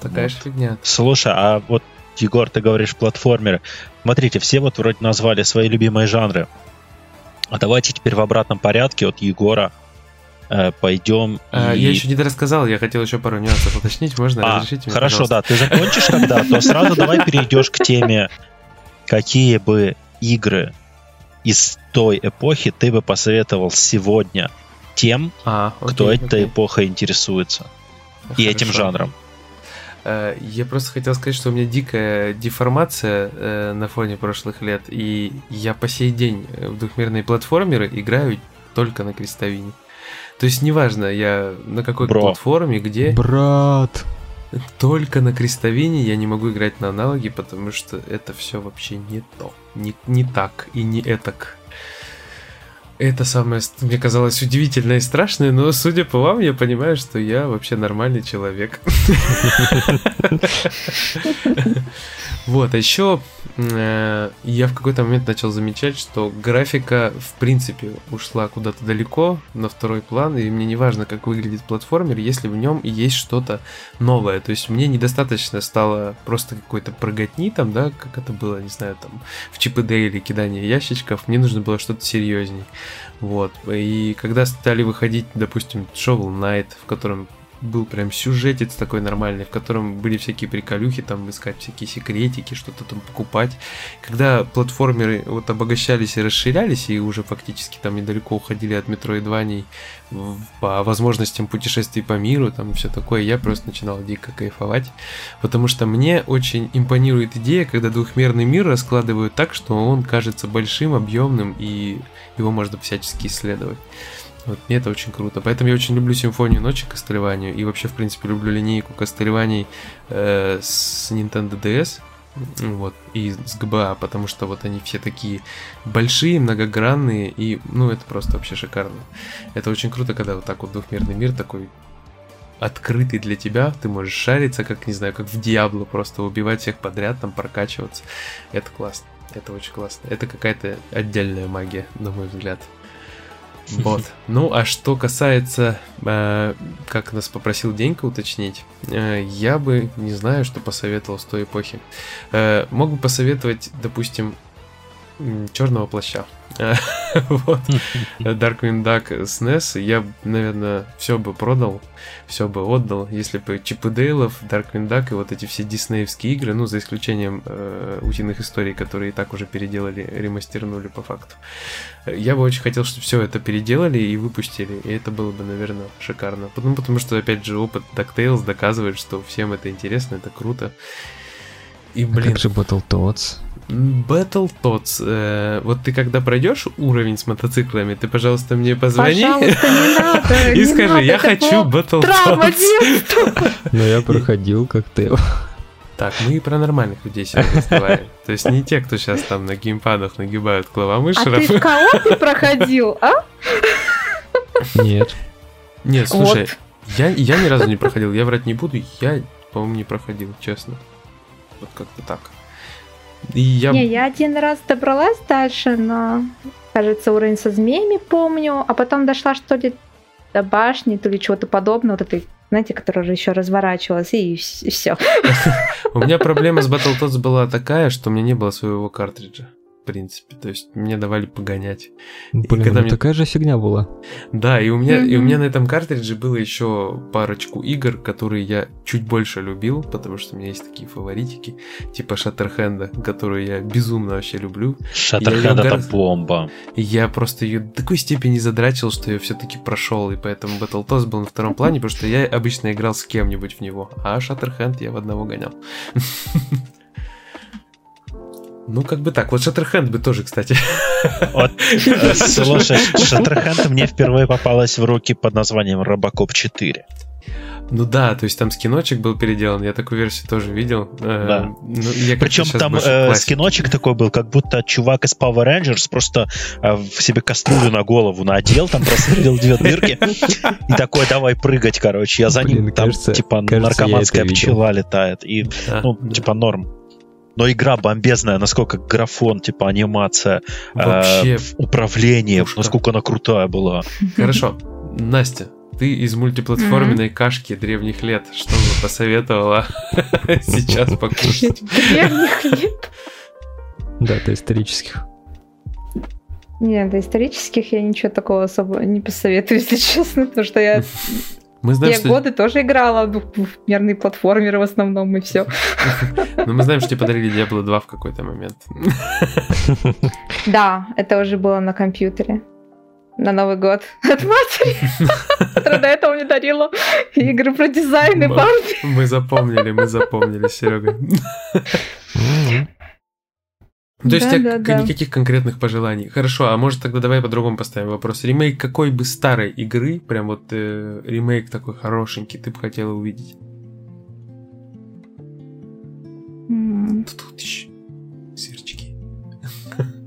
такая вот. же фигня. Слушай, а вот, Егор, ты говоришь платформеры. Смотрите, все вот вроде назвали свои любимые жанры. А давайте теперь в обратном порядке от Егора э, пойдем. А, и... Я еще не рассказал, я хотел еще пару нюансов уточнить. Можно а, разрешить мне, Хорошо, пожалуйста? да. Ты закончишь когда, то сразу давай перейдешь к теме, какие бы игры из той эпохи ты бы посоветовал сегодня тем, а, окей, кто окей. этой эпохой интересуется Хорошо. и этим жанром? Э, я просто хотел сказать, что у меня дикая деформация э, на фоне прошлых лет, и я по сей день в двухмерные платформеры играю только на крестовине. То есть неважно, я на какой Бро. платформе, где. Брат. Только на крестовине я не могу играть на аналоги, потому что это все вообще не то. Не, не так и не этак. Это самое, мне казалось, удивительное и страшное, но, судя по вам, я понимаю, что я вообще нормальный человек. Вот, а еще э, я в какой-то момент начал замечать, что графика, в принципе, ушла куда-то далеко на второй план, и мне не важно, как выглядит платформер, если в нем есть что-то новое. То есть мне недостаточно стало просто какой-то прыготни там, да, как это было, не знаю, там, в ЧПД или кидание ящичков, мне нужно было что-то серьезней. Вот, и когда стали выходить, допустим, Shovel Knight, в котором был прям сюжетец такой нормальный, в котором были всякие приколюхи, там искать всякие секретики, что-то там покупать. Когда платформеры вот обогащались и расширялись, и уже фактически там недалеко уходили от метроидваний по возможностям путешествий по миру, там все такое, я просто начинал дико кайфовать, потому что мне очень импонирует идея, когда двухмерный мир раскладывают так, что он кажется большим, объемным, и его можно всячески исследовать. Вот мне это очень круто. Поэтому я очень люблю симфонию ночи Кастельванию. И вообще, в принципе, люблю линейку Кастельваний э, с Nintendo DS. Вот, и с ГБА, потому что вот они все такие большие, многогранные, и, ну, это просто вообще шикарно. Это очень круто, когда вот так вот двухмерный мир такой открытый для тебя, ты можешь шариться, как, не знаю, как в Диабло, просто убивать всех подряд, там прокачиваться. Это классно, это очень классно. Это какая-то отдельная магия, на мой взгляд. Вот. Ну, а что касается, э, как нас попросил Денька уточнить, э, я бы не знаю, что посоветовал с той эпохи. Э, мог бы посоветовать, допустим, черного плаща. вот. Darkwing Duck с NES я, наверное, все бы продал, все бы отдал, если бы Чип и Дейлов, Darkwing Duck и вот эти все диснеевские игры, ну, за исключением э, утиных историй, которые и так уже переделали, ремастернули по факту. Я бы очень хотел, чтобы все это переделали и выпустили, и это было бы, наверное, шикарно. Потому, потому что, опять же, опыт DuckTales доказывает, что всем это интересно, это круто. И, блин... А как же Battletoads? Battletoads. Э, вот ты когда пройдешь уровень с мотоциклами, ты, пожалуйста, мне позвони и скажи, я хочу Battletoads. Ну, я проходил как ты. Так, мы и про нормальных людей сегодня разговариваем. То есть не те, кто сейчас там на геймпадах нагибают А клавомышеров. ты в коопе проходил, а? Нет. Нет, слушай, я, я ни разу не проходил, я врать не буду, я, по-моему, не проходил, честно. Вот как-то так. И я... Не, я один раз добралась дальше, но, кажется, уровень со змеями помню, а потом дошла, что ли, до башни, то ли чего-то подобного, вот этой, знаете, которая еще разворачивалась, и, все. У меня проблема с Battletoads была такая, что у меня не было своего картриджа. В принципе, то есть мне давали погонять. Блин, когда ну мне- такая же фигня была. Да, и у меня, и у меня на этом картридже было еще парочку игр, которые я чуть больше любил, потому что у меня есть такие фаворитики, типа Шаттерхенда, которую я безумно вообще люблю. Шаттерхенд это гораздо- бомба. И я просто ее до такой степени задрачил, что я все-таки прошел, и поэтому Battletoads был на втором плане, потому что я обычно играл с кем-нибудь в него, а Шаттерхенд я в одного гонял. Ну, как бы так. Вот Шаттерхенд бы тоже, кстати. Вот, слушай, Шаттерхенд мне впервые попалась в руки под названием Робокоп 4. Ну да, то есть там скиночек был переделан, я такую версию тоже видел. Э, Да. ну, я Причем там э, скиночек такой был, как будто чувак из Power Rangers просто э, в себе кастрюлю на голову надел, там просверлил две дырки и такой, давай прыгать, короче. Я за ним, там типа наркоманская пчела летает. И, ну, типа норм. Но игра бомбезная, насколько графон, типа анимация, э, Вообще, управление, пушка. насколько она крутая была. хорошо. Настя, ты из мультиплатформенной кашки древних лет, что бы посоветовала сейчас покушать? Древних лет. Да, это исторических. Нет, до исторических я ничего такого особо не посоветую, если честно, потому что я Мы знаем, те что... годы тоже играла в двухмерные платформеры в основном, и все. Ну, мы знаем, что тебе подарили Diablo 2 в какой-то момент. Да, это уже было на компьютере. На Новый год от матери, которая до этого мне дарила игры про дизайн и Барби. Мы запомнили, мы запомнили, Серега. М-м. То есть у тебя к- никаких конкретных пожеланий. Хорошо, а может тогда давай по-другому поставим вопрос. Ремейк какой бы старой игры, прям вот э, ремейк такой хорошенький, ты бы хотела увидеть? Тут ищи. Сырчики.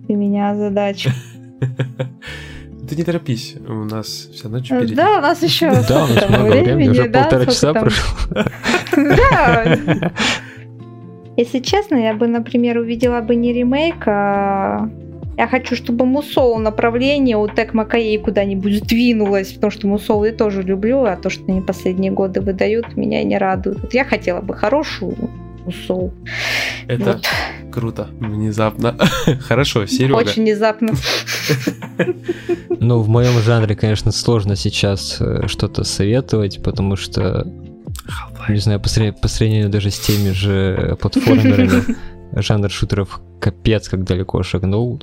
Ты меня задача. Ты не торопись, у нас вся ночь впереди. Да, у нас еще Да, у нас много времени, уже полтора часа прошло. Да. Если честно, я бы, например, увидела бы не ремейк, а я хочу, чтобы Мусоу направление у Тек Макаей куда-нибудь сдвинулось, потому что Мусоу я тоже люблю, а то, что они последние годы выдают, меня не радует. Вот я хотела бы хорошую Мусоу. Это Вот. круто, внезапно. Хорошо, Серега. Очень внезапно. Ну, в моем жанре, конечно, сложно сейчас э, что-то советовать, потому что, не знаю, по, сравнению- по сравнению даже с теми же платформерами, жанр шутеров капец как далеко шагнул.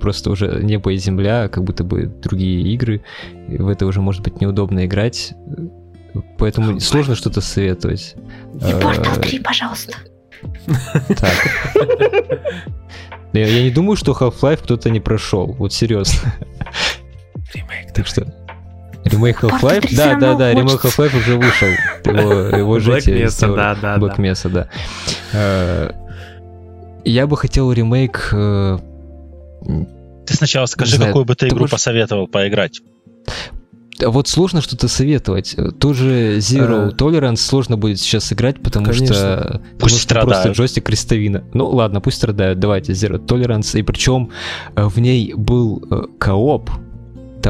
Просто уже небо и земля, как будто бы другие игры. И в это уже может быть неудобно играть. Поэтому Half-Life. сложно что-то советовать. И Portal Э, 3, пожалуйста. Так. Я, я не думаю, что Half-Life кто-то не прошел. Вот серьезно. Ремейк, Так что ремейк Half-Life, 3 да, да, да, ремейк. Half-Life уже вышел. Его, его Black Mesa, да, да, Black да. Mesa, да. Э, Я бы хотел ремейк. э, Ты сначала скажи, знаю, какую бы ты ты игру можешь- посоветовал поиграть. а Вот сложно что-то советовать. Ту же Zero Э, Tolerance сложно будет сейчас играть, потому конечно. что, потому Пусть что просто страдают. джойстик крестовина. Ну ладно, пусть страдают. Давайте Zero Tolerance. И причем в ней был э, кооп.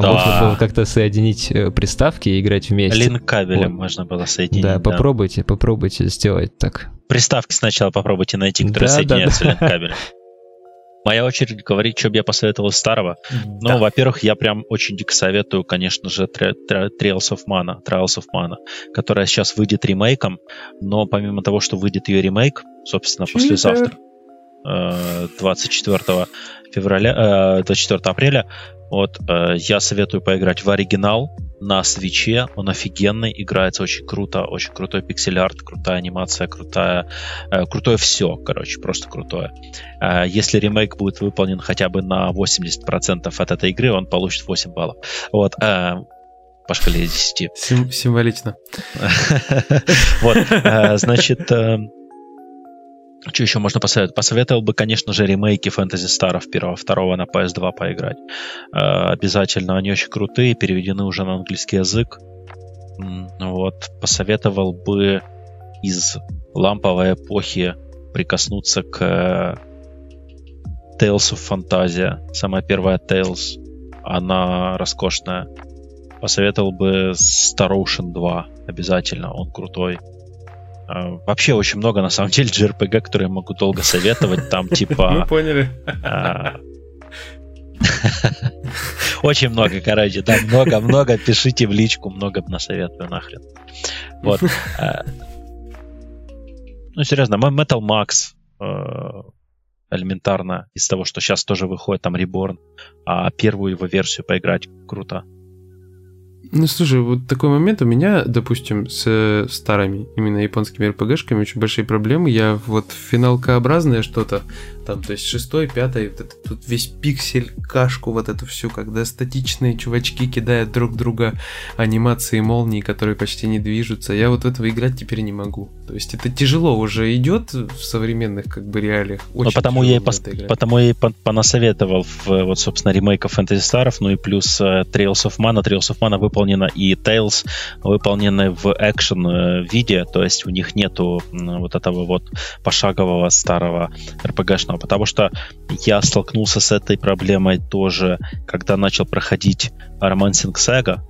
Там Да. можно было как-то соединить э, приставки и играть вместе. Линк кабелем Вот. можно было соединить. да, да. попробуйте, попробуйте сделать так. Приставки сначала попробуйте найти, которые Да, да, соединяются да. линк кабелем. Моя очередь говорить, что бы я посоветовал из старого. Ну, Да. во-первых, я прям очень дико советую, конечно же, Tra- Tra- Trails of Mana, Trials of Mana, которая сейчас выйдет ремейком, но помимо того, что выйдет ее ремейк, собственно, послезавтра, э, 24 февраля, э, 24 апреля, вот, э, я советую поиграть в оригинал на свече, он офигенный, играется очень круто, очень крутой пиксель-арт, крутая анимация, крутая, э, крутое все, короче, просто крутое. Э, Если ремейк будет выполнен хотя бы на 80% от этой игры, он получит 8 баллов. Вот, э, по шкале 10. Сим- символично. Вот, э, значит, э, Что еще можно посоветовать? Посоветовал бы, конечно же, ремейки Fantasy Star первого, второго на PS2 поиграть. Э, обязательно, они очень крутые, переведены уже на английский язык. Вот, посоветовал бы из ламповой эпохи прикоснуться к э, Tales of Fantasia. Самая первая Tales, она роскошная. Посоветовал бы Star Ocean 2 обязательно, он крутой. А, вообще очень много, на самом деле, JRPG, которые я могу долго советовать. Там типа... Мы поняли. А, очень много, короче, там много-много, пишите в личку, много насоветую нахрен. Вот. А, ну, серьезно, Metal Max элементарно из того, что сейчас тоже выходит там Reborn, а первую его версию поиграть круто. Ну, слушай, вот такой момент у меня, допустим, с э, старыми именно японскими РПГшками очень большие проблемы. Я вот финалкообразное что-то там, то есть шестой, пятый, вот это, тут весь пиксель, кашку вот эту всю, когда статичные чувачки кидают друг друга анимации молнии, которые почти не движутся. Я вот этого играть теперь не могу. То есть это тяжело уже идет в современных как бы реалиях. Очень ну, потому я, пос, потому я и понасоветовал в, вот, собственно, ремейка Fantasy Star, ну и плюс uh, Trails of Mana. Trails of Mana выполнена и Tales выполнены в экшен э, виде, то есть у них нету вот этого вот пошагового старого RPG-шного потому что я столкнулся с этой проблемой тоже, когда начал проходить Romancing Saga,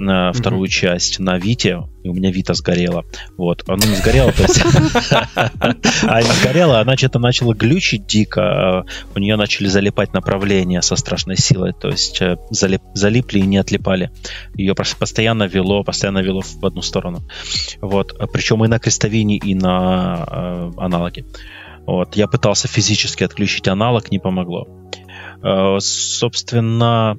на вторую mm-hmm. часть на Вите, и у меня Вита сгорела. Вот, она не сгорела, то есть... А не сгорела, она что-то начала глючить дико, а у нее начали залипать направления со страшной силой, то есть э, залипли и не отлипали. Ее постоянно вело, постоянно вело в одну сторону. Вот, причем и на крестовине, и на э, аналоге. Вот, я пытался физически отключить аналог, не помогло. Э, собственно,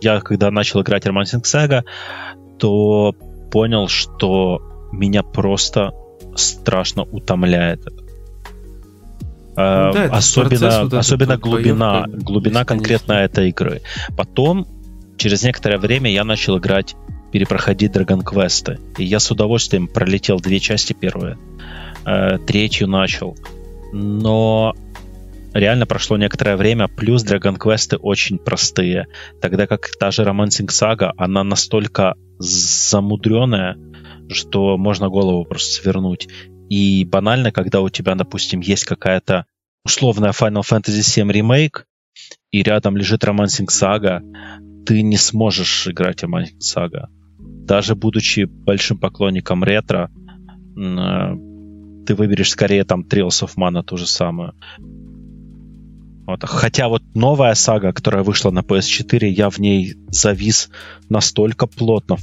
я когда начал играть Romancing Saga, то понял, что меня просто страшно утомляет это. Ну, да, особенно вот особенно глубина, глубина конкретно этой игры. Потом, через некоторое время, я начал играть перепроходить Dragon Quest. И я с удовольствием пролетел две части первые. Э, третью начал. Но реально прошло некоторое время, плюс Dragon Quest очень простые. Тогда как та же Romancing Saga, она настолько замудренная, что можно голову просто свернуть. И банально, когда у тебя, допустим, есть какая-то условная Final Fantasy VII ремейк, и рядом лежит Romancing Saga, ты не сможешь играть Romancing Saga даже будучи большим поклонником ретро, э, ты выберешь скорее там Trails of Mana ту же самую. Вот. Хотя вот новая сага, которая вышла на PS4, я в ней завис настолько плотно,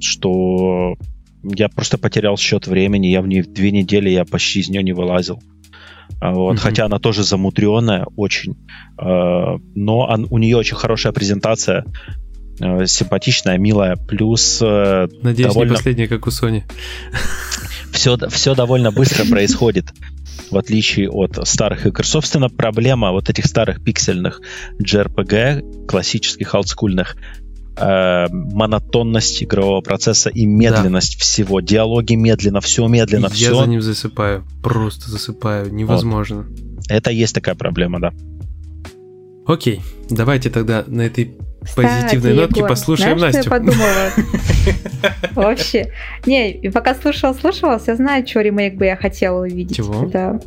что я просто потерял счет времени. Я в ней две недели я почти из нее не вылазил. А вот, mm-hmm. Хотя она тоже замудренная очень. Э, но он, у нее очень хорошая презентация. Э, симпатичная, милая, плюс... Э, Надеюсь, довольно... не последняя, как у Sony. Все, все довольно быстро происходит, в отличие от старых игр. Собственно, проблема вот этих старых пиксельных JRPG, классических, олдскульных, э, монотонность игрового процесса и медленность да. всего. Диалоги медленно, все медленно, Я все. Я за ним засыпаю, просто засыпаю, невозможно. Вот. Это есть такая проблема, да. Окей, давайте тогда на этой кстати, позитивной нотке Егор, послушаем знаешь, Настю. Что я подумала? Вообще. Не, пока слушала, слушала, я знаю, что ремейк бы я хотела увидеть. Чего? Да.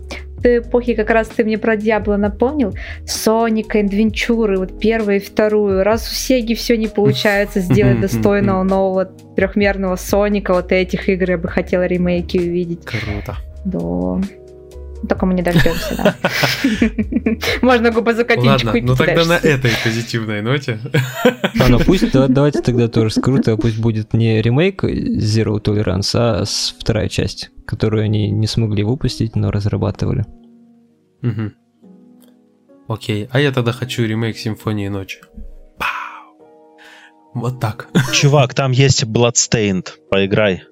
Той эпохи как раз ты мне про Диабло напомнил. Соника, Адвенчуры, вот первую и вторую. Раз у Сеги все не получается сделать достойного нового трехмерного Соника, вот этих игр я бы хотела ремейки увидеть. Круто. Да. Только мы не дождемся, да. Можно губы закатинчику Ладно, ну тогда на этой позитивной ноте. А, ну пусть, давайте тогда тоже скруто, пусть будет не ремейк Zero Tolerance, а вторая часть, которую они не смогли выпустить, но разрабатывали. Угу. Окей, а я тогда хочу ремейк Симфонии ночи. Вот так. Чувак, там есть Bloodstained, поиграй.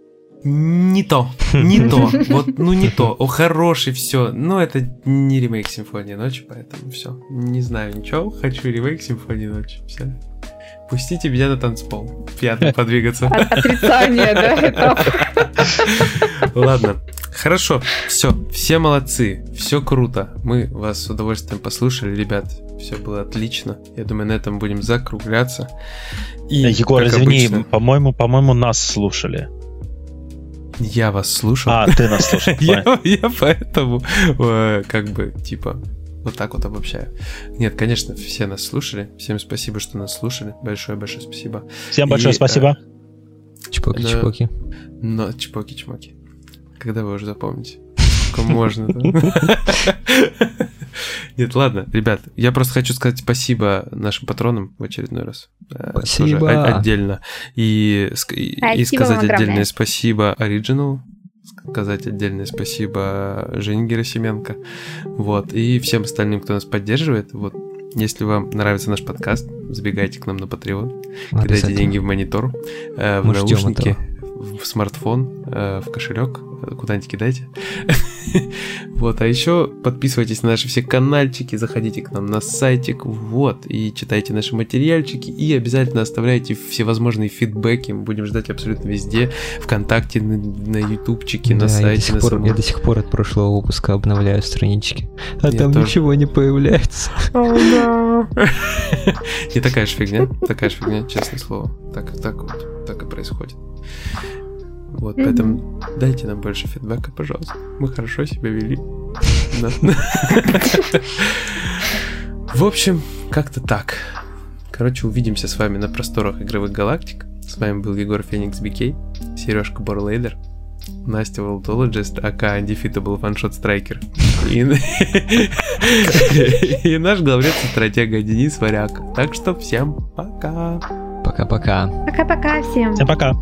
Не то, не то, вот, ну не то. О, хороший, все. Но это не ремейк Симфонии ночи, поэтому все. Не знаю ничего, хочу ремейк Симфонии ночи. Все. Пустите меня на танцпол. Пьяным подвигаться. Отрицание, да, этап. Ладно. Хорошо, все, все молодцы, все круто. Мы вас с удовольствием послушали, ребят. Все было отлично. Я думаю, на этом будем закругляться. И, Егор, извини, обычно... по-моему, по-моему, нас слушали. Я вас слушал. А, ты нас слушал. я, я поэтому э, как бы типа вот так вот обобщаю. Нет, конечно, все нас слушали. Всем спасибо, что нас слушали. Большое-большое спасибо. Всем большое И, спасибо. Чпоки-чпоки. Но чпоки-чмоки. Когда вы уже запомните? Сколько можно? Нет, ладно, ребят, я просто хочу сказать спасибо нашим патронам в очередной раз. Э, спасибо. отдельно. И, и сказать отдельное спасибо Original, сказать отдельное спасибо Жене Герасименко. Вот. И всем остальным, кто нас поддерживает. Вот. Если вам нравится наш подкаст, забегайте к нам на Patreon, кидайте деньги в монитор, э, в Мы наушники, в смартфон, э, в кошелек куда-нибудь кидайте. вот, а еще подписывайтесь на наши все каналчики, заходите к нам на сайтик, вот, и читайте наши материальчики, и обязательно оставляйте всевозможные фидбэки, мы будем ждать абсолютно везде, ВКонтакте, на, на ютубчике, да, на сайте. Я до, пор, я до сих пор от прошлого выпуска обновляю странички, а там ничего не появляется. Не такая же фигня, такая же фигня, честное слово. Так, так вот, так и происходит. Вот, mm-hmm. поэтому дайте нам больше фидбэка, пожалуйста. Мы хорошо себя вели. В общем, как-то так. Короче, увидимся с вами на просторах игровых галактик. С вами был Егор Феникс Бикей, Сережка Борлейдер, Настя Волтологист, АК Undefeatable One-Shot Striker. И, и наш главред стратега Денис Варяк. Так что всем пока. Пока-пока. Пока-пока всем. Всем пока.